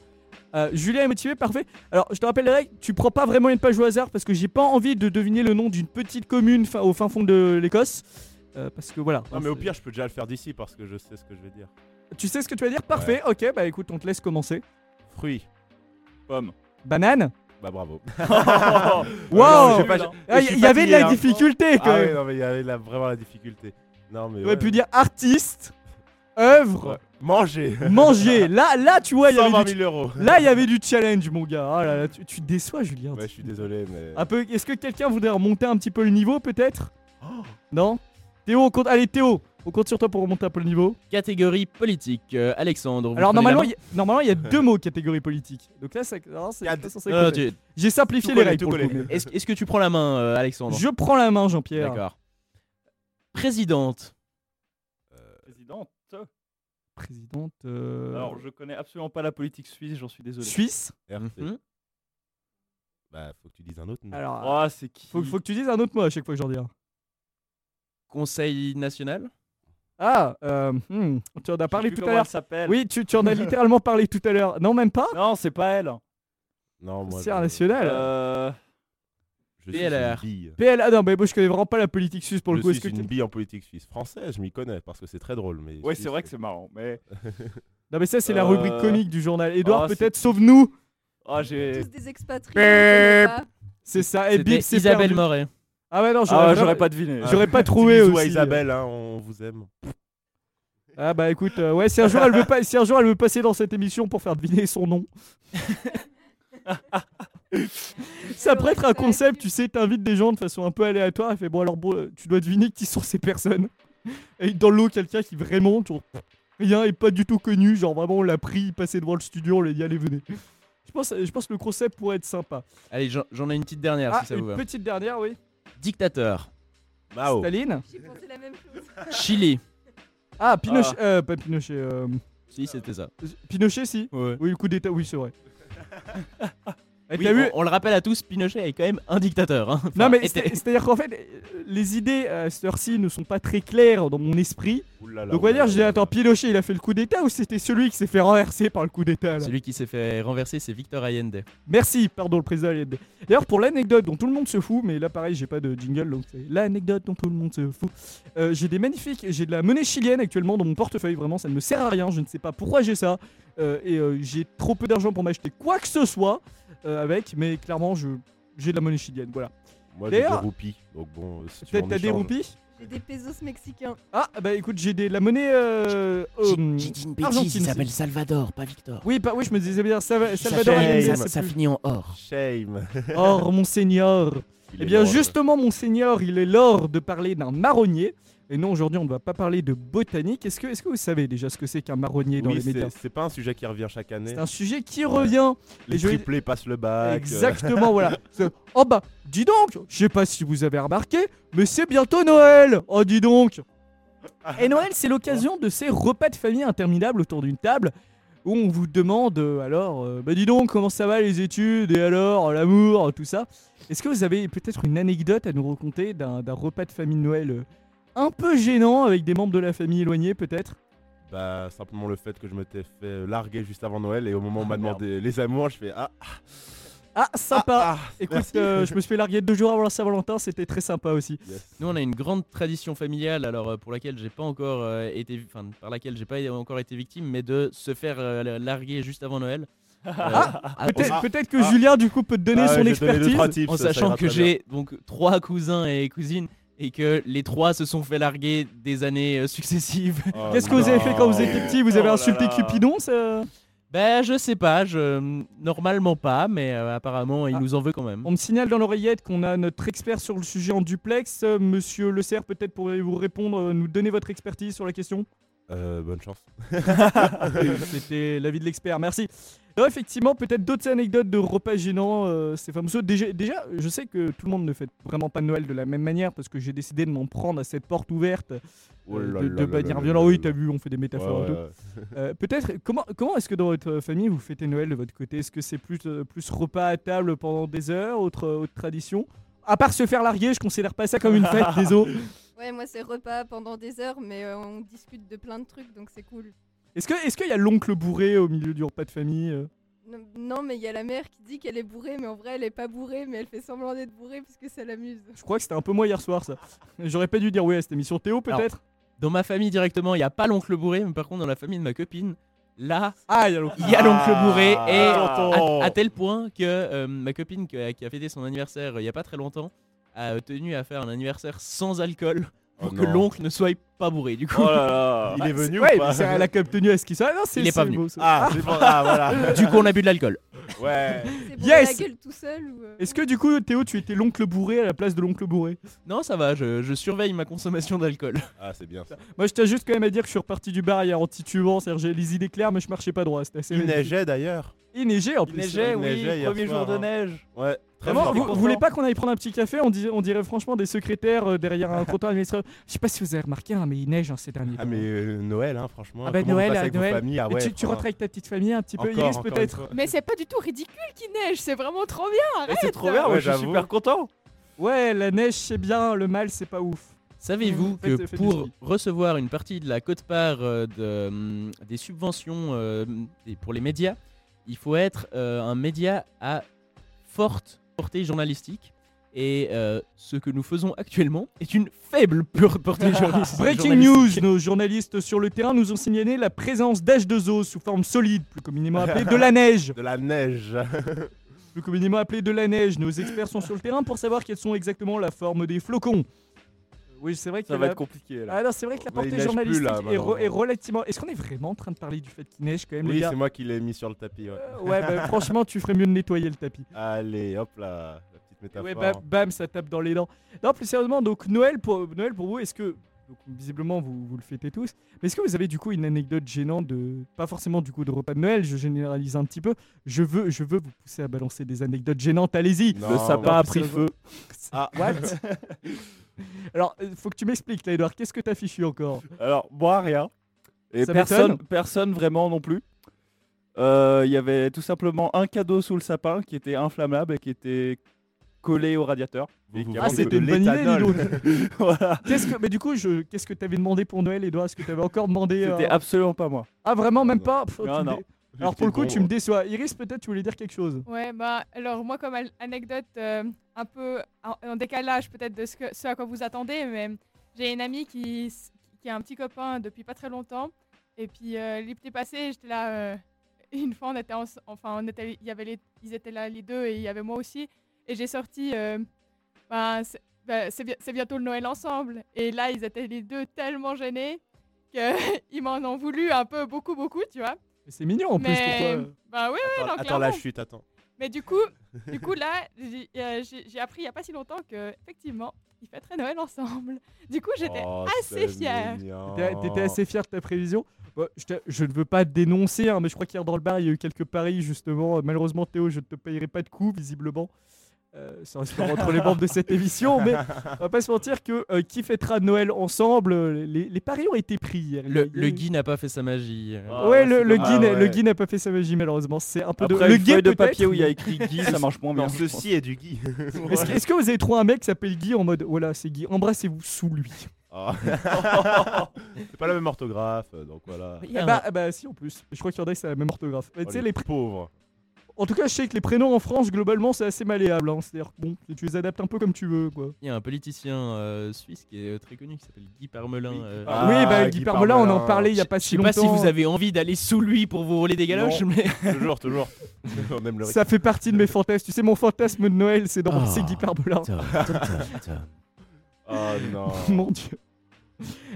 Euh, Julien est motivé, parfait. Alors, je te rappelle les règles, tu prends pas vraiment une page au hasard parce que j'ai pas envie de deviner le nom d'une petite commune fin- au fin fond de l'Écosse. Euh, parce que voilà. Non, mais au pire, je peux déjà le faire d'ici parce que je sais ce que je vais dire. Tu sais ce que tu vas dire? Parfait, ok, bah écoute, on te laisse commencer. Fruits. Pomme. Banane Bah, bravo. Waouh Nul, hein. Ah, Il y avait de la hein. difficulté quand Ah, même. ouais, non, mais il y avait la- vraiment la difficulté. Non, mais. Tu aurais ouais. pu dire artiste, œuvre. Manger Manger. (laughs) Là, là, tu vois, il y avait 120 du... 000 euros là, il y avait du challenge, mon gars. Ah là là, tu, tu déçois, Julien. Ouais, je suis désolé, mais. Un peu. Est-ce que quelqu'un voudrait remonter un petit peu le niveau, peut-être? Non? Théo, on compte. Allez, Théo, on compte sur toi pour remonter un peu le niveau. Catégorie politique. Euh, Alexandre. vous Alors normalement, main il y a- normalement, il y a (laughs) deux mots catégorie politique. Donc là, c'est tu- J'ai simplifié Tout les règles Est-ce que tu prends la main, euh, Alexandre? Je prends la main, Jean-Pierre. D'accord. Présidente. Présidente euh, Alors, je connais absolument pas la politique suisse, j'en suis désolé. suisse. RT. Mhm. Bah, faut que tu dises un autre nom. Alors, Oh, c'est qui faut, faut que tu dises un autre mot à chaque fois que j'en dis un. Conseil national. Ah, euh, hmm, tu en as parlé tout à l'heure. elle s'appelle. Oui, tu, tu en as (laughs) littéralement parlé tout à l'heure. Non, même pas Non, c'est pas elle. Non, moi. C'est un je- national. Euh, Je suis PLR. une bille. PL, ah non, mais moi je connais vraiment pas la politique suisse pour le je coup. Suis que une bille en politique suisse. Française, je m'y connais parce que c'est très drôle. Mais Ouais, c'est vrai que c'est marrant, mais. (laughs) Non, mais ça, c'est la Euh, rubrique comique du journal. Edouard, oh, peut-être, sauve-nous Ah, j'ai. Tous des expatriés. pas. C'est ça. Et bip, c'est Isabelle perdu. Moret. Ah, ouais, non, Ah, j'aurais vraiment- pas deviné. J'aurais pas (laughs) Petit trouvé aussi. à Isabelle, hein, on vous aime. Ah, bah écoute, euh, ouais, si un, jour elle veut pas, si un jour elle veut passer dans cette émission pour faire deviner son nom. (laughs) Ça pourrait être un concept, tu sais, t'invites des gens de façon un peu aléatoire et fait bon alors bon, tu dois deviner qui sont ces personnes. Et dans l'eau, quelqu'un qui vraiment, genre, rien est pas du tout connu, genre vraiment on l'a pris, il passait devant le studio, on lui a dit allez venez. Je pense, je pense que le concept pourrait être sympa. Allez, j'en- ai une petite dernière Ah, si ça vous une va. petite dernière, oui. Dictateur. Mao. Staline J'ai pensé la même chose. Chili. Ah, Pinochet, euh, pas Pinochet, euh, Si, c'était ça. Pinochet si. Ouais. Oui, le coup d'état, oui c'est vrai. (laughs) Oui, t'as vu on, le rappelle à tous, Pinochet est quand même un dictateur. hein. Non mais c'est-à-dire qu'en fait, euh, les idées à cette heure-ci ne sont pas très claires dans mon esprit. Ouh là là, Donc on va dire, je dis, attends, Pinochet, il a fait le coup d'état ou c'était celui qui s'est fait renverser par le coup d'état là? Celui qui s'est fait renverser, c'est Victor Allende. Merci, pardon, le président Allende. D'ailleurs, pour l'anecdote dont tout le monde se fout, mais là pareil, j'ai pas de jingle, donc c'est l'anecdote dont tout le monde se fout. Euh, j'ai des magnifiques, j'ai de la monnaie chilienne actuellement dans mon portefeuille, vraiment, ça ne me sert à rien, je ne sais pas pourquoi j'ai ça. Euh, et euh, j'ai trop peu d'argent pour m'acheter quoi que ce soit euh, avec, mais clairement, je j'ai de la monnaie chilienne, voilà. Moi, j'ai des D'ailleurs- roupies. Donc bon, si tu Peut-être en t'as des roupies? J'ai des pesos mexicains. Ah, bah écoute, j'ai des la monnaie euh, euh, Argentine aussi. Salvador, pas Victor. Oui, pas, oui, je me disais bien Salva- Salvador fait- Allende, ça- c'est plus- finit en or. Shame. Or, mon seigneur. Il Eh est bien, mort, justement, mon seigneur, il est l'heure de parler d'un marronnier. Et non, aujourd'hui, on ne va pas parler de botanique. Est-ce que, est que vous savez déjà ce que c'est qu'un marronnier dans Oui, les médias c'est pas un sujet qui revient chaque année. C'est un sujet qui revient. Les je triplés passent le bac. euh, Exactement, voilà. (laughs) Oh bah, dis donc, je sais pas si vous avez remarqué, mais c'est bientôt Noël. Oh, dis donc. Et Noël, c'est l'occasion de ces repas de famille interminables autour d'une table où on vous demande euh, alors, euh, bah dis donc, comment ça va les études et alors l'amour, tout ça. Est-ce que vous avez peut-être une anecdote à nous raconter d'un d'un repas de famille de Noël euh, un peu gênant avec des membres de la famille éloignés peut-être Bah, simplement le fait que je m'étais fait larguer juste avant Noël et au moment où on m'a Ah, demandé les amours, je fais Ah, Ah, sympa. ah, ah, Écoute, euh, je me suis fait larguer deux jours avant la Saint-Valentin, c'était très sympa aussi. Yes. Nous, on a une grande tradition familiale, alors euh, pour laquelle j'ai pas encore euh, été, enfin par laquelle j'ai pas encore été victime, mais de se faire euh, larguer juste avant Noël. Euh, à- Peut-être Ah, peut-être que ah. Julien, du coup, peut te donner Ah son expertise. tips, en ça sachant que j'ai donc trois cousins et cousines et que les trois se sont fait larguer des années euh, successives. Oh (laughs) Qu'est-ce que vous avez fait quand vous étiez petit Vous avez Oh insulté là. Cupidon ça Ben je sais pas, je normalement pas, mais euh, apparemment il Ah. nous en veut quand même. On me signale dans l'oreillette qu'on a notre expert sur le sujet en duplex. Euh, Monsieur Le Serre, peut-être pourriez-vous répondre, nous donner votre expertise sur la question? Euh, bonne chance. (laughs) (laughs) C'était l'avis de l'expert, merci. Alors effectivement, peut-être d'autres anecdotes de repas gênants, euh, ces fameux sauts. Déjà, déjà, je sais que tout le monde ne fait vraiment pas Noël de la même manière parce que j'ai décidé de m'en prendre à cette porte ouverte Oh là de, là de là manière violente. Oui, t'as vu, on fait des métaphores Ouais, ouais. Euh, Peut-être, comment, comment est-ce que dans votre famille vous fêtez Noël de votre côté? Est-ce que c'est plus, plus repas à table pendant des heures, autre, autre tradition? À part se faire larguer, je considère pas ça comme une fête, (laughs) désolé. Ouais, moi c'est repas pendant des heures, mais euh, on discute de plein de trucs, donc c'est cool. Est-ce que est-ce qu'il y a l'oncle bourré au milieu du repas de famille euh? Non, non, mais il y a la mère qui dit qu'elle est bourrée, mais en vrai elle est pas bourrée, mais elle fait semblant d'être bourrée puisque ça l'amuse. Je crois que c'était un peu moi hier soir, ça. (laughs) J'aurais pas dû dire oui à cette émission. Théo, peut-être? Dans ma famille directement, il y a pas l'oncle bourré, mais par contre dans la famille de ma copine, là Ah, il y a l'oncle. bourré Ah, et à, à tel point que euh, ma copine qui a, qui a fêté son anniversaire il y a pas très longtemps a tenu à faire un anniversaire sans alcool pour Oh que non. l'oncle ne soit pas bourré du coup. Oh là là. (laughs) Il est venu ouais, ou pas la cap tenue à ce qui soit. Non, c'est Il est pas venu. beau. Ah, c'est bon, ah voilà. (laughs) du coup on a bu de l'alcool. (laughs) Ouais. C'est pour Yes la gueule tout seul ou. euh, Est-ce que du coup, Théo, tu étais l'oncle bourré à la place de l'oncle bourré? Non ça va, je, je surveille ma consommation d'alcool. Ah, c'est bien ça. Moi, je tiens juste quand même à dire que je suis reparti du bar hier en titubant, c'est-à-dire j'ai les idées claires, mais je marchais pas droit. C'était assez Il magnifique. neigeait d'ailleurs. Il neigeait en Il plus. neigeait, il oui, neigeait hier premier soir, jour de hein. neige. Ouais. Très Vraiment, vous, vous voulez pas qu'on aille prendre un petit café? On, dirait, on dirait franchement des secrétaires euh, derrière un (laughs) comptoir administratif. Je sais pas si vous avez remarqué, hein, mais il neige hein, ces derniers Ah temps. mais euh, Noël, hein, franchement. Ah bah, Noël, avec vos Noël. ah ouais, tu, rentres avec ta petite famille un petit peu. encore, Iris peut-être? Mais c'est pas du tout ridicule qu'il neige, c'est vraiment trop bien. Arrête. C'est trop bien, Ouais, moi je suis super content. Ouais, la neige c'est bien, le mal c'est pas ouf. Savez-vous que pour recevoir une partie de la cote-part euh, de, hum, des subventions euh, pour les médias, il faut être euh, un média à forte portée journalistique. Et euh, ce que nous faisons actuellement est une faible (laughs) pure portée (laughs) journalistique. Breaking news, nos journalistes sur le terrain nous ont signalé la présence d'H2O sous forme solide, plus communément appelée de la neige. (laughs) De la neige. Plus communément appelée de la neige. Nos experts sont sur le terrain pour savoir quelles sont exactement la forme des flocons. Oui, c'est vrai que Ça la- va être compliqué là. Ah non, c'est vrai que la portée journalistique là, est, re- est relativement. Est-ce qu'on est vraiment en train de parler du fait qu'il neige quand même, Oui, c'est moi qui l'ai mis sur le tapis. Ouais. Euh, Ouais, bah, (laughs) franchement, tu ferais mieux de nettoyer le tapis. Allez, hop là, la petite métaphore. Ouais, bam, bam, ça tape dans les dents. Non, plus sérieusement, donc Noël pour, Noël pour vous, est-ce que. Donc, visiblement, vous, vous le fêtez tous. Mais est-ce que vous avez du coup une anecdote gênante de. Pas forcément du coup de repas de Noël, je généralise un petit peu. Je veux, je veux vous pousser à balancer des anecdotes gênantes, allez-y Le sapin a pris feu. Ah, What? (laughs) (laughs) Alors, euh, faut que tu m'expliques là, Edouard, qu'est-ce que t'as fichu encore? Alors, moi, rien. Et Ça personne, m'étonne. personne vraiment non plus. Euh, Il y avait tout simplement un cadeau sous le sapin qui était inflammable et qui était collé au radiateur. Vous vous qui Ah, c'était de une bonne idée, l'éthanol. (laughs) voilà. Qu'est-ce que, mais du coup, je, qu'est-ce que t'avais demandé pour Noël, Edouard? Est-ce que t'avais encore demandé euh, C'était absolument pas moi. Ah, vraiment, même pas? Pff, Non, tu non. dé- Alors, pour le coup, Bon, tu me déçois. Iris, peut-être, tu voulais dire quelque chose Ouais, bah alors moi comme anecdote euh, un peu en, en décalage peut-être de ce, que, ce à quoi vous attendez, mais j'ai une amie qui, qui a un petit copain depuis pas très longtemps. Et puis euh, l'été passé, j'étais là euh, (laughs) une fois, on était en- enfin on était, il y avait les, ils étaient là les deux et il y avait moi aussi. Et j'ai sorti, euh, c'est c'est bi- c'est bientôt le Noël ensemble. Et là ils étaient les deux tellement gênés qu'ils (laughs) m'en ont voulu un peu beaucoup beaucoup, tu vois. Mais C'est mignon en plus, pourquoi bah oui, Attends, non, attends la chute, attends. Mais du coup, du coup là, (laughs) j'ai euh, j'ai- appris il y a pas si longtemps que effectivement, ils fêteraient Noël ensemble. Du coup, j'étais Oh, assez fière. T'étais assez fier de ta prévision. Je, ne veux pas te dénoncer, hein, mais je crois qu'hier dans le bar, il y a eu quelques paris, justement. Malheureusement, Théo, je ne te payerai pas de coups, visiblement. Euh, ça restera entre les membres de cette émission, mais on va pas se mentir que euh, qui fêtera Noël ensemble, euh, les, les paris ont été pris hier. Le, Guy n'a pas fait sa magie. Ah, ouais, le, le, dommage. Guy, n'a- Ah ouais. Guy n'a pas fait sa magie, malheureusement. C'est un peu de. Après, le une Guy feuille de papier où il y a écrit Guy, ça marche moins bien. Non, ceci est du Guy. (laughs) Est-ce que, vous avez trouvé un mec qui s'appelle Guy en mode voilà, c'est Guy, embrassez-vous sous lui Ah. (laughs) c'est pas la même orthographe, donc voilà. Un- bah, ah bah, si, en plus. Je crois qu'il y en a, c'est la même orthographe. Mais Oh, tu sais, les les pauvres. En tout cas, je sais que les prénoms en France, globalement, c'est assez malléable. hein. C'est-à-dire, bon, tu les adaptes un peu comme tu veux, quoi. Il y a un politicien euh, suisse qui est euh, très connu qui s'appelle Guy Parmelin. Oui, euh, Ah, oui, bah, Guy, Guy Parmelin, on en parlait il y a je- pas je si sais longtemps. pas si vous avez envie d'aller sous lui pour vous rouler des galoches, mais. (laughs) toujours, toujours. (laughs) On aime le Ça fait partie de mes fantasmes. Tu sais, mon fantasme de Noël, c'est d'embrasser Ah. Guy Parmelin. Oh (laughs) non. Mon dieu.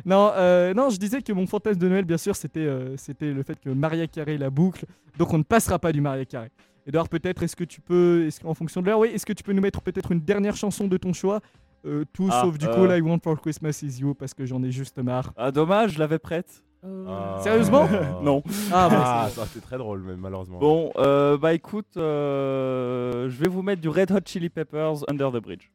Non, euh, non, je disais que mon fantasme de Noël, bien sûr, c'était euh, c'était le fait que Maria Carré la boucle. Donc on ne passera pas du Maria Carré. Edouard, peut-être, est-ce que tu peux, est-ce qu'en fonction de l'heure, oui, est-ce que tu peux nous mettre peut-être une dernière chanson de ton choix? Euh, Tout Ah, sauf du euh. coup, All I Want for Christmas is You, parce que j'en ai juste marre. Ah, dommage, je l'avais prête. Ah. Sérieusement? Non. Ah, bah, Ah, ça c'était très drôle, mais malheureusement. Bon, euh, bah écoute, euh, je vais vous mettre du Red Hot Chili Peppers Under the Bridge.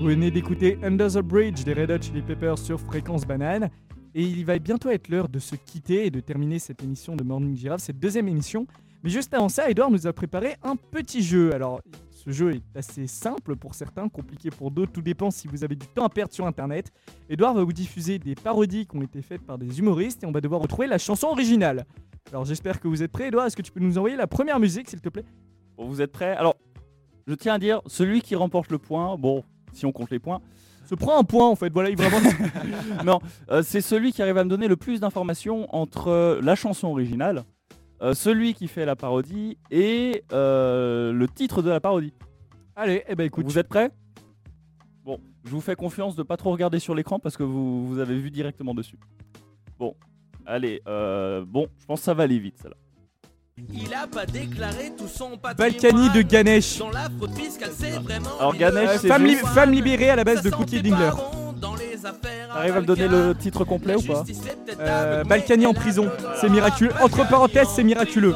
Vous venez d'écouter Under the Bridge des Red Hot Chili Peppers sur Fréquence Banane. Et il va bientôt être l'heure de se quitter et de terminer cette émission de Morning Giraffe, cette deuxième émission. Mais juste avant ça, Edouard nous a préparé un petit jeu. Alors, ce jeu est assez simple pour certains, compliqué pour d'autres. Tout dépend si vous avez du temps à perdre sur Internet. Edouard va vous diffuser des parodies qui ont été faites par des humoristes et on va devoir retrouver la chanson originale. Alors, j'espère que vous êtes prêts. Edouard, est-ce que tu peux nous envoyer la première musique, s'il te plaît? Bon, vous êtes prêts? Alors, je tiens à dire, celui qui remporte le point, bon, si on compte les points, Se prend un point, en fait. Voilà, il vraiment. (laughs) euh, c'est celui qui arrive à me donner le plus d'informations entre euh, la chanson originale, euh, celui qui fait la parodie et le titre de la parodie. Allez, eh ben écoute. Vous êtes prêts? Bon, je vous fais confiance de pas trop regarder sur l'écran parce que vous, vous avez vu directement dessus. Bon, allez, euh, bon, je pense que ça va aller vite, celle-là. Il a pas déclaré tout son Balkany de Ganesh. Dans la fraude fiscale, c'est vraiment. Alors Ganesh, c'est femme, li- juste- femme libérée à la base de Cookie Dingler. T'arrives à me donner le titre complet ou pas Euh, Balkany en prison. C'est miraculeux. Entre parenthèses, c'est miraculeux.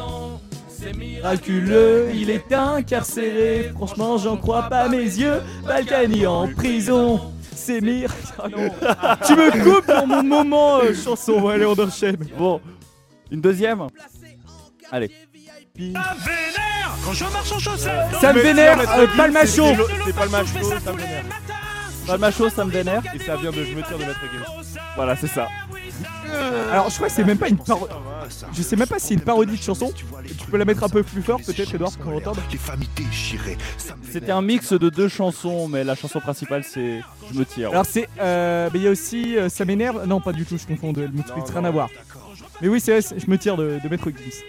Miraculeux, il est incarcéré. Franchement, j'en crois pas mes yeux. Balkany en prison. C'est miraculeux. tu me coupes dans mon moment euh, chanson. Allez, on enchaîne. Bon, une deuxième Allez. Quand je marche en chaussettes Ça me vénère, euh, Palmacho. C'est pas le match, ça me vénère. Pas ma chose, ça me vénère. Et ça vient de Je me tire de Maître Gims. Voilà, c'est ça. Alors, je crois que c'est même pas une parodie. Je sais même pas si c'est une parodie de chanson. Tu peux la mettre un peu plus fort, peut-être, Edouard, pour qu'on l'entende. C'était un mix de deux chansons, mais la chanson principale, c'est Je me tire. Alors, c'est. euh, mais il y a aussi. euh, ça m'énerve. Non, pas du tout, je confonds de Helmut rien à voir. Mais oui, c'est vrai, c'est- je me tire de, de Maître Gims.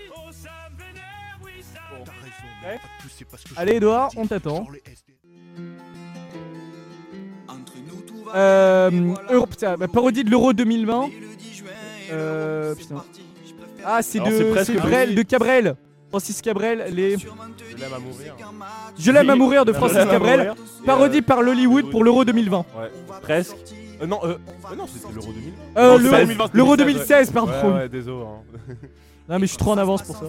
Allez, Edouard, on t'attend. Euh, Euro- putain, bah, parodie de l'Euro 2020. Euh, putain. Ah, c'est Alors, c'est de, presque c'est Brel, de Cabrel. Francis Cabrel, les. Je l'aime à mourir. Je l'aime à mourir de Je Francis l'aime à Cabrel. mourir. Parodie par l'Hollywood pour l'Euro 2020. Ouais. Presque. Euh, non, euh, euh, non, c'était l'Euro 2000. Euh, Non, c'est 2020, L'Euro 2016, 2016, pardon. Ouais, ouais, désolé. hein. (laughs) Non, mais je suis trop en avance pour ça.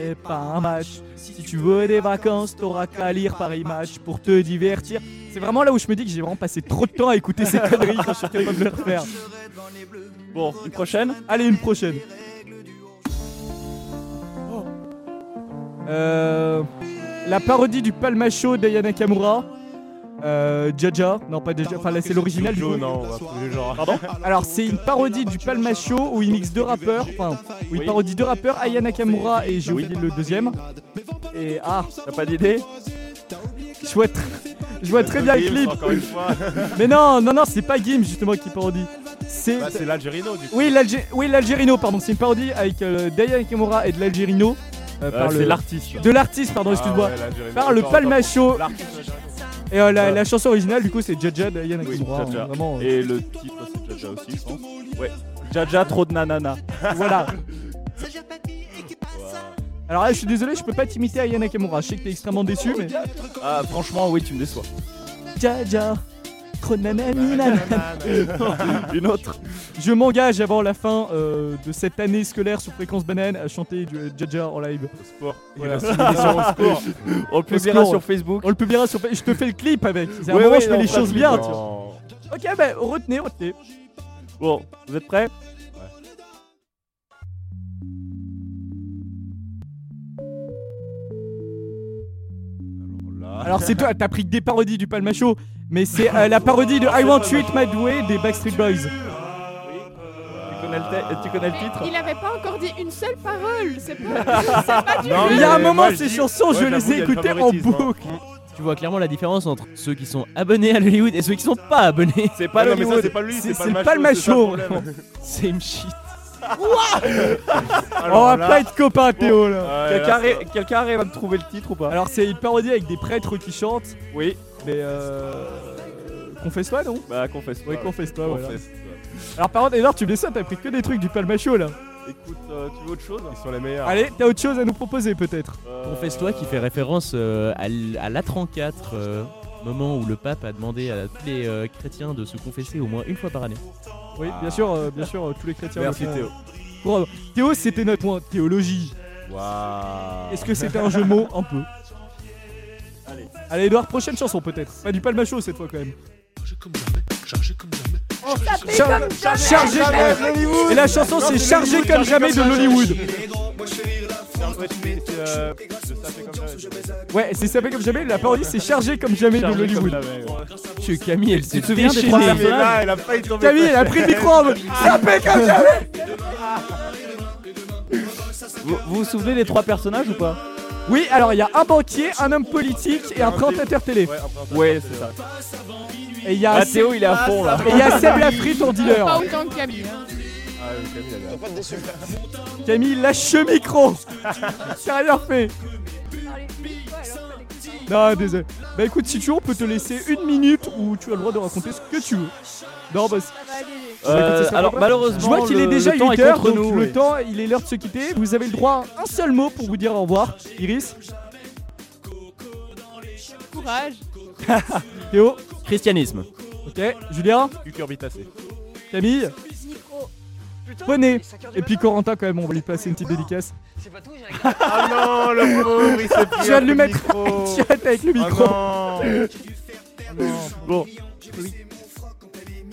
Et pas un match. Si tu veux des vacances, t'auras qu'à lire Paris Match pour te divertir. C'est vraiment là où je me dis que j'ai vraiment passé trop de temps à écouter ces (laughs) conneries quand je suis capable de les refaire. Bon, une prochaine Allez, une prochaine. Euh, la parodie du Palmacho d'Ayana Nakamura. Euh, Jaja, non pas Jaja, enfin là c'est l'original du coup. non, genre. Pardon Alors c'est une parodie du Palmacho où il mixe deux rappeurs, enfin où il parodie deux rappeurs, Aya Nakamura et j'ai Oui. oublié le deuxième. Et ah, T'as pas d'idée je vois, tr- je vois très bien le clip. Encore une fois. (laughs) Mais non, non, non, c'est pas Gims justement qui parodie. C'est Bah, l'Algérino du coup. oui l'Algé- oui l'Algérino, pardon, c'est une parodie avec euh, d'Aya Nakamura et de l'Algérino. euh, Euh, C'est le- l'artiste. de l'artiste, pardon, Ah, excuse-moi. ouais, l'Algérino. Par le Attends, Palmacho. Et euh, la, chanson originale du coup c'est Jaja Oui, hein, Vraiment. euh, Et le titre, c'est Jaja aussi, je pense. Ouais. Jaja, trop de nanana. (laughs) Voilà. Alors là, je suis désolé, je peux pas t'imiter Aya Nakamura. Je sais que t'es extrêmement déçu, mais. Ah, franchement, oui, tu me déçois. Jaja. Trop nanani nanana. Une autre. Je m'engage avant la fin euh, de cette année scolaire sous fréquence banane à chanter du euh, Jaja en live. Sport. Voilà. On le publiera sur Facebook. On le publiera sur. Je te fais le clip avec. C'est un Ouais, moment ouais, je fais les choses bien. ouais. tu vois. Non. Ok, bah retenez, retenez. Bon, vous êtes prêts? Alors c'est toi, t'as pris que des parodies du Palmacho, mais c'est euh, la parodie de I Want You It My Way des Backstreet Boys. tu connais, le te- tu connais le titre Il avait pas encore dit une seule parole. C'est pas, (laughs) c'est pas du Non, Il y a un moment, je ces dis- chansons, ouais, je j'avoue, les il y ai a le écoutées en favoritisme, hein. boucle. Tu vois clairement la différence entre ceux qui sont abonnés à Hollywood et ceux qui sont pas abonnés. C'est Pas non, mais ça Hollywood. c'est pas lui, C'est pas le Palmacho. Same (laughs) shit. On va pas être copains, Théo là. Quelqu'un arri- quelqu'un arrive à me trouver le titre ou pas? Alors c'est une parodie avec des prêtres qui chantent, Oui. Mais euh... Confesse-toi, non Bah, confesse. Oui, confesse-toi, voilà. Confesse. Alors par contre, Edouard, tu me dis ça, t'as pris que des trucs du Palmacho là. Écoute, euh, tu veux autre chose? Ils sont les meilleurs. Allez, t'as autre chose à nous proposer peut-être? Euh, Confesse-toi qui fait référence euh, à l- à l'A34, euh, moment où le pape a demandé à tous les euh, chrétiens de se confesser au moins une fois par année. Oui, bien sûr, euh, bien sûr, euh, tous les chrétiens. Merci. Théo. Théo, c'était notre point théologie. Waouh. Est-ce que c'était un jeu de mots Un peu. Allez. Edouard, prochaine chanson peut-être. Pas du Palmacho cette fois quand même. Char- chargé comme Et la chanson c'est chargé comme jamais de l'Hollywood. Ouais, c'est, euh, comme. Ouais, c'est fait comme jamais. La parodie c'est chargé comme jamais de Chargé comme l'Hollywood. jamais, ouais. Camille, elle s'est des déchaînée. trois Mais personnages là, elle a failli tomber. Camille, elle a pris le micro en mode fait comme jamais Vous, vous vous souvenez des trois personnages ou pas? Oui, alors il y a un banquier, un homme politique et un présentateur télé. Ouais, c'est ça. Et il y a Ah, Théo, il est à fond là. et il y a Seb Lafrite en Pas dealer. autant que Camille. hein. Ah, oui, Camille, elle est là. Camille lâche le micro. (laughs) C'est rien fait. Non, désolé. Bah écoute, si tu veux, on peut te laisser une minute où tu as le droit de raconter ce que tu veux. Non, bah. Euh, alors malheureusement, je vois qu'il est le- déjà le temps 8 est heures, contre donc nous. le oui. temps, il est l'heure de se quitter. Vous avez le droit à un seul mot pour vous dire au revoir. Iris, Courage. (laughs) Théo, Christianisme. ok, Julien, Cucurbitacé. Camille. Poney, et puis Corentin quand même, on va lui passer une petite dédicace. (laughs) Ah non, le pauvre, il s'est Tu viens de lui mettre arrêtes avec le Oh micro. (laughs) Bon.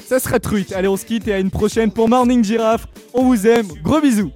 Ça sera truite. Allez, on se quitte et à une prochaine pour Morning Giraffe. On vous aime. Gros bisous.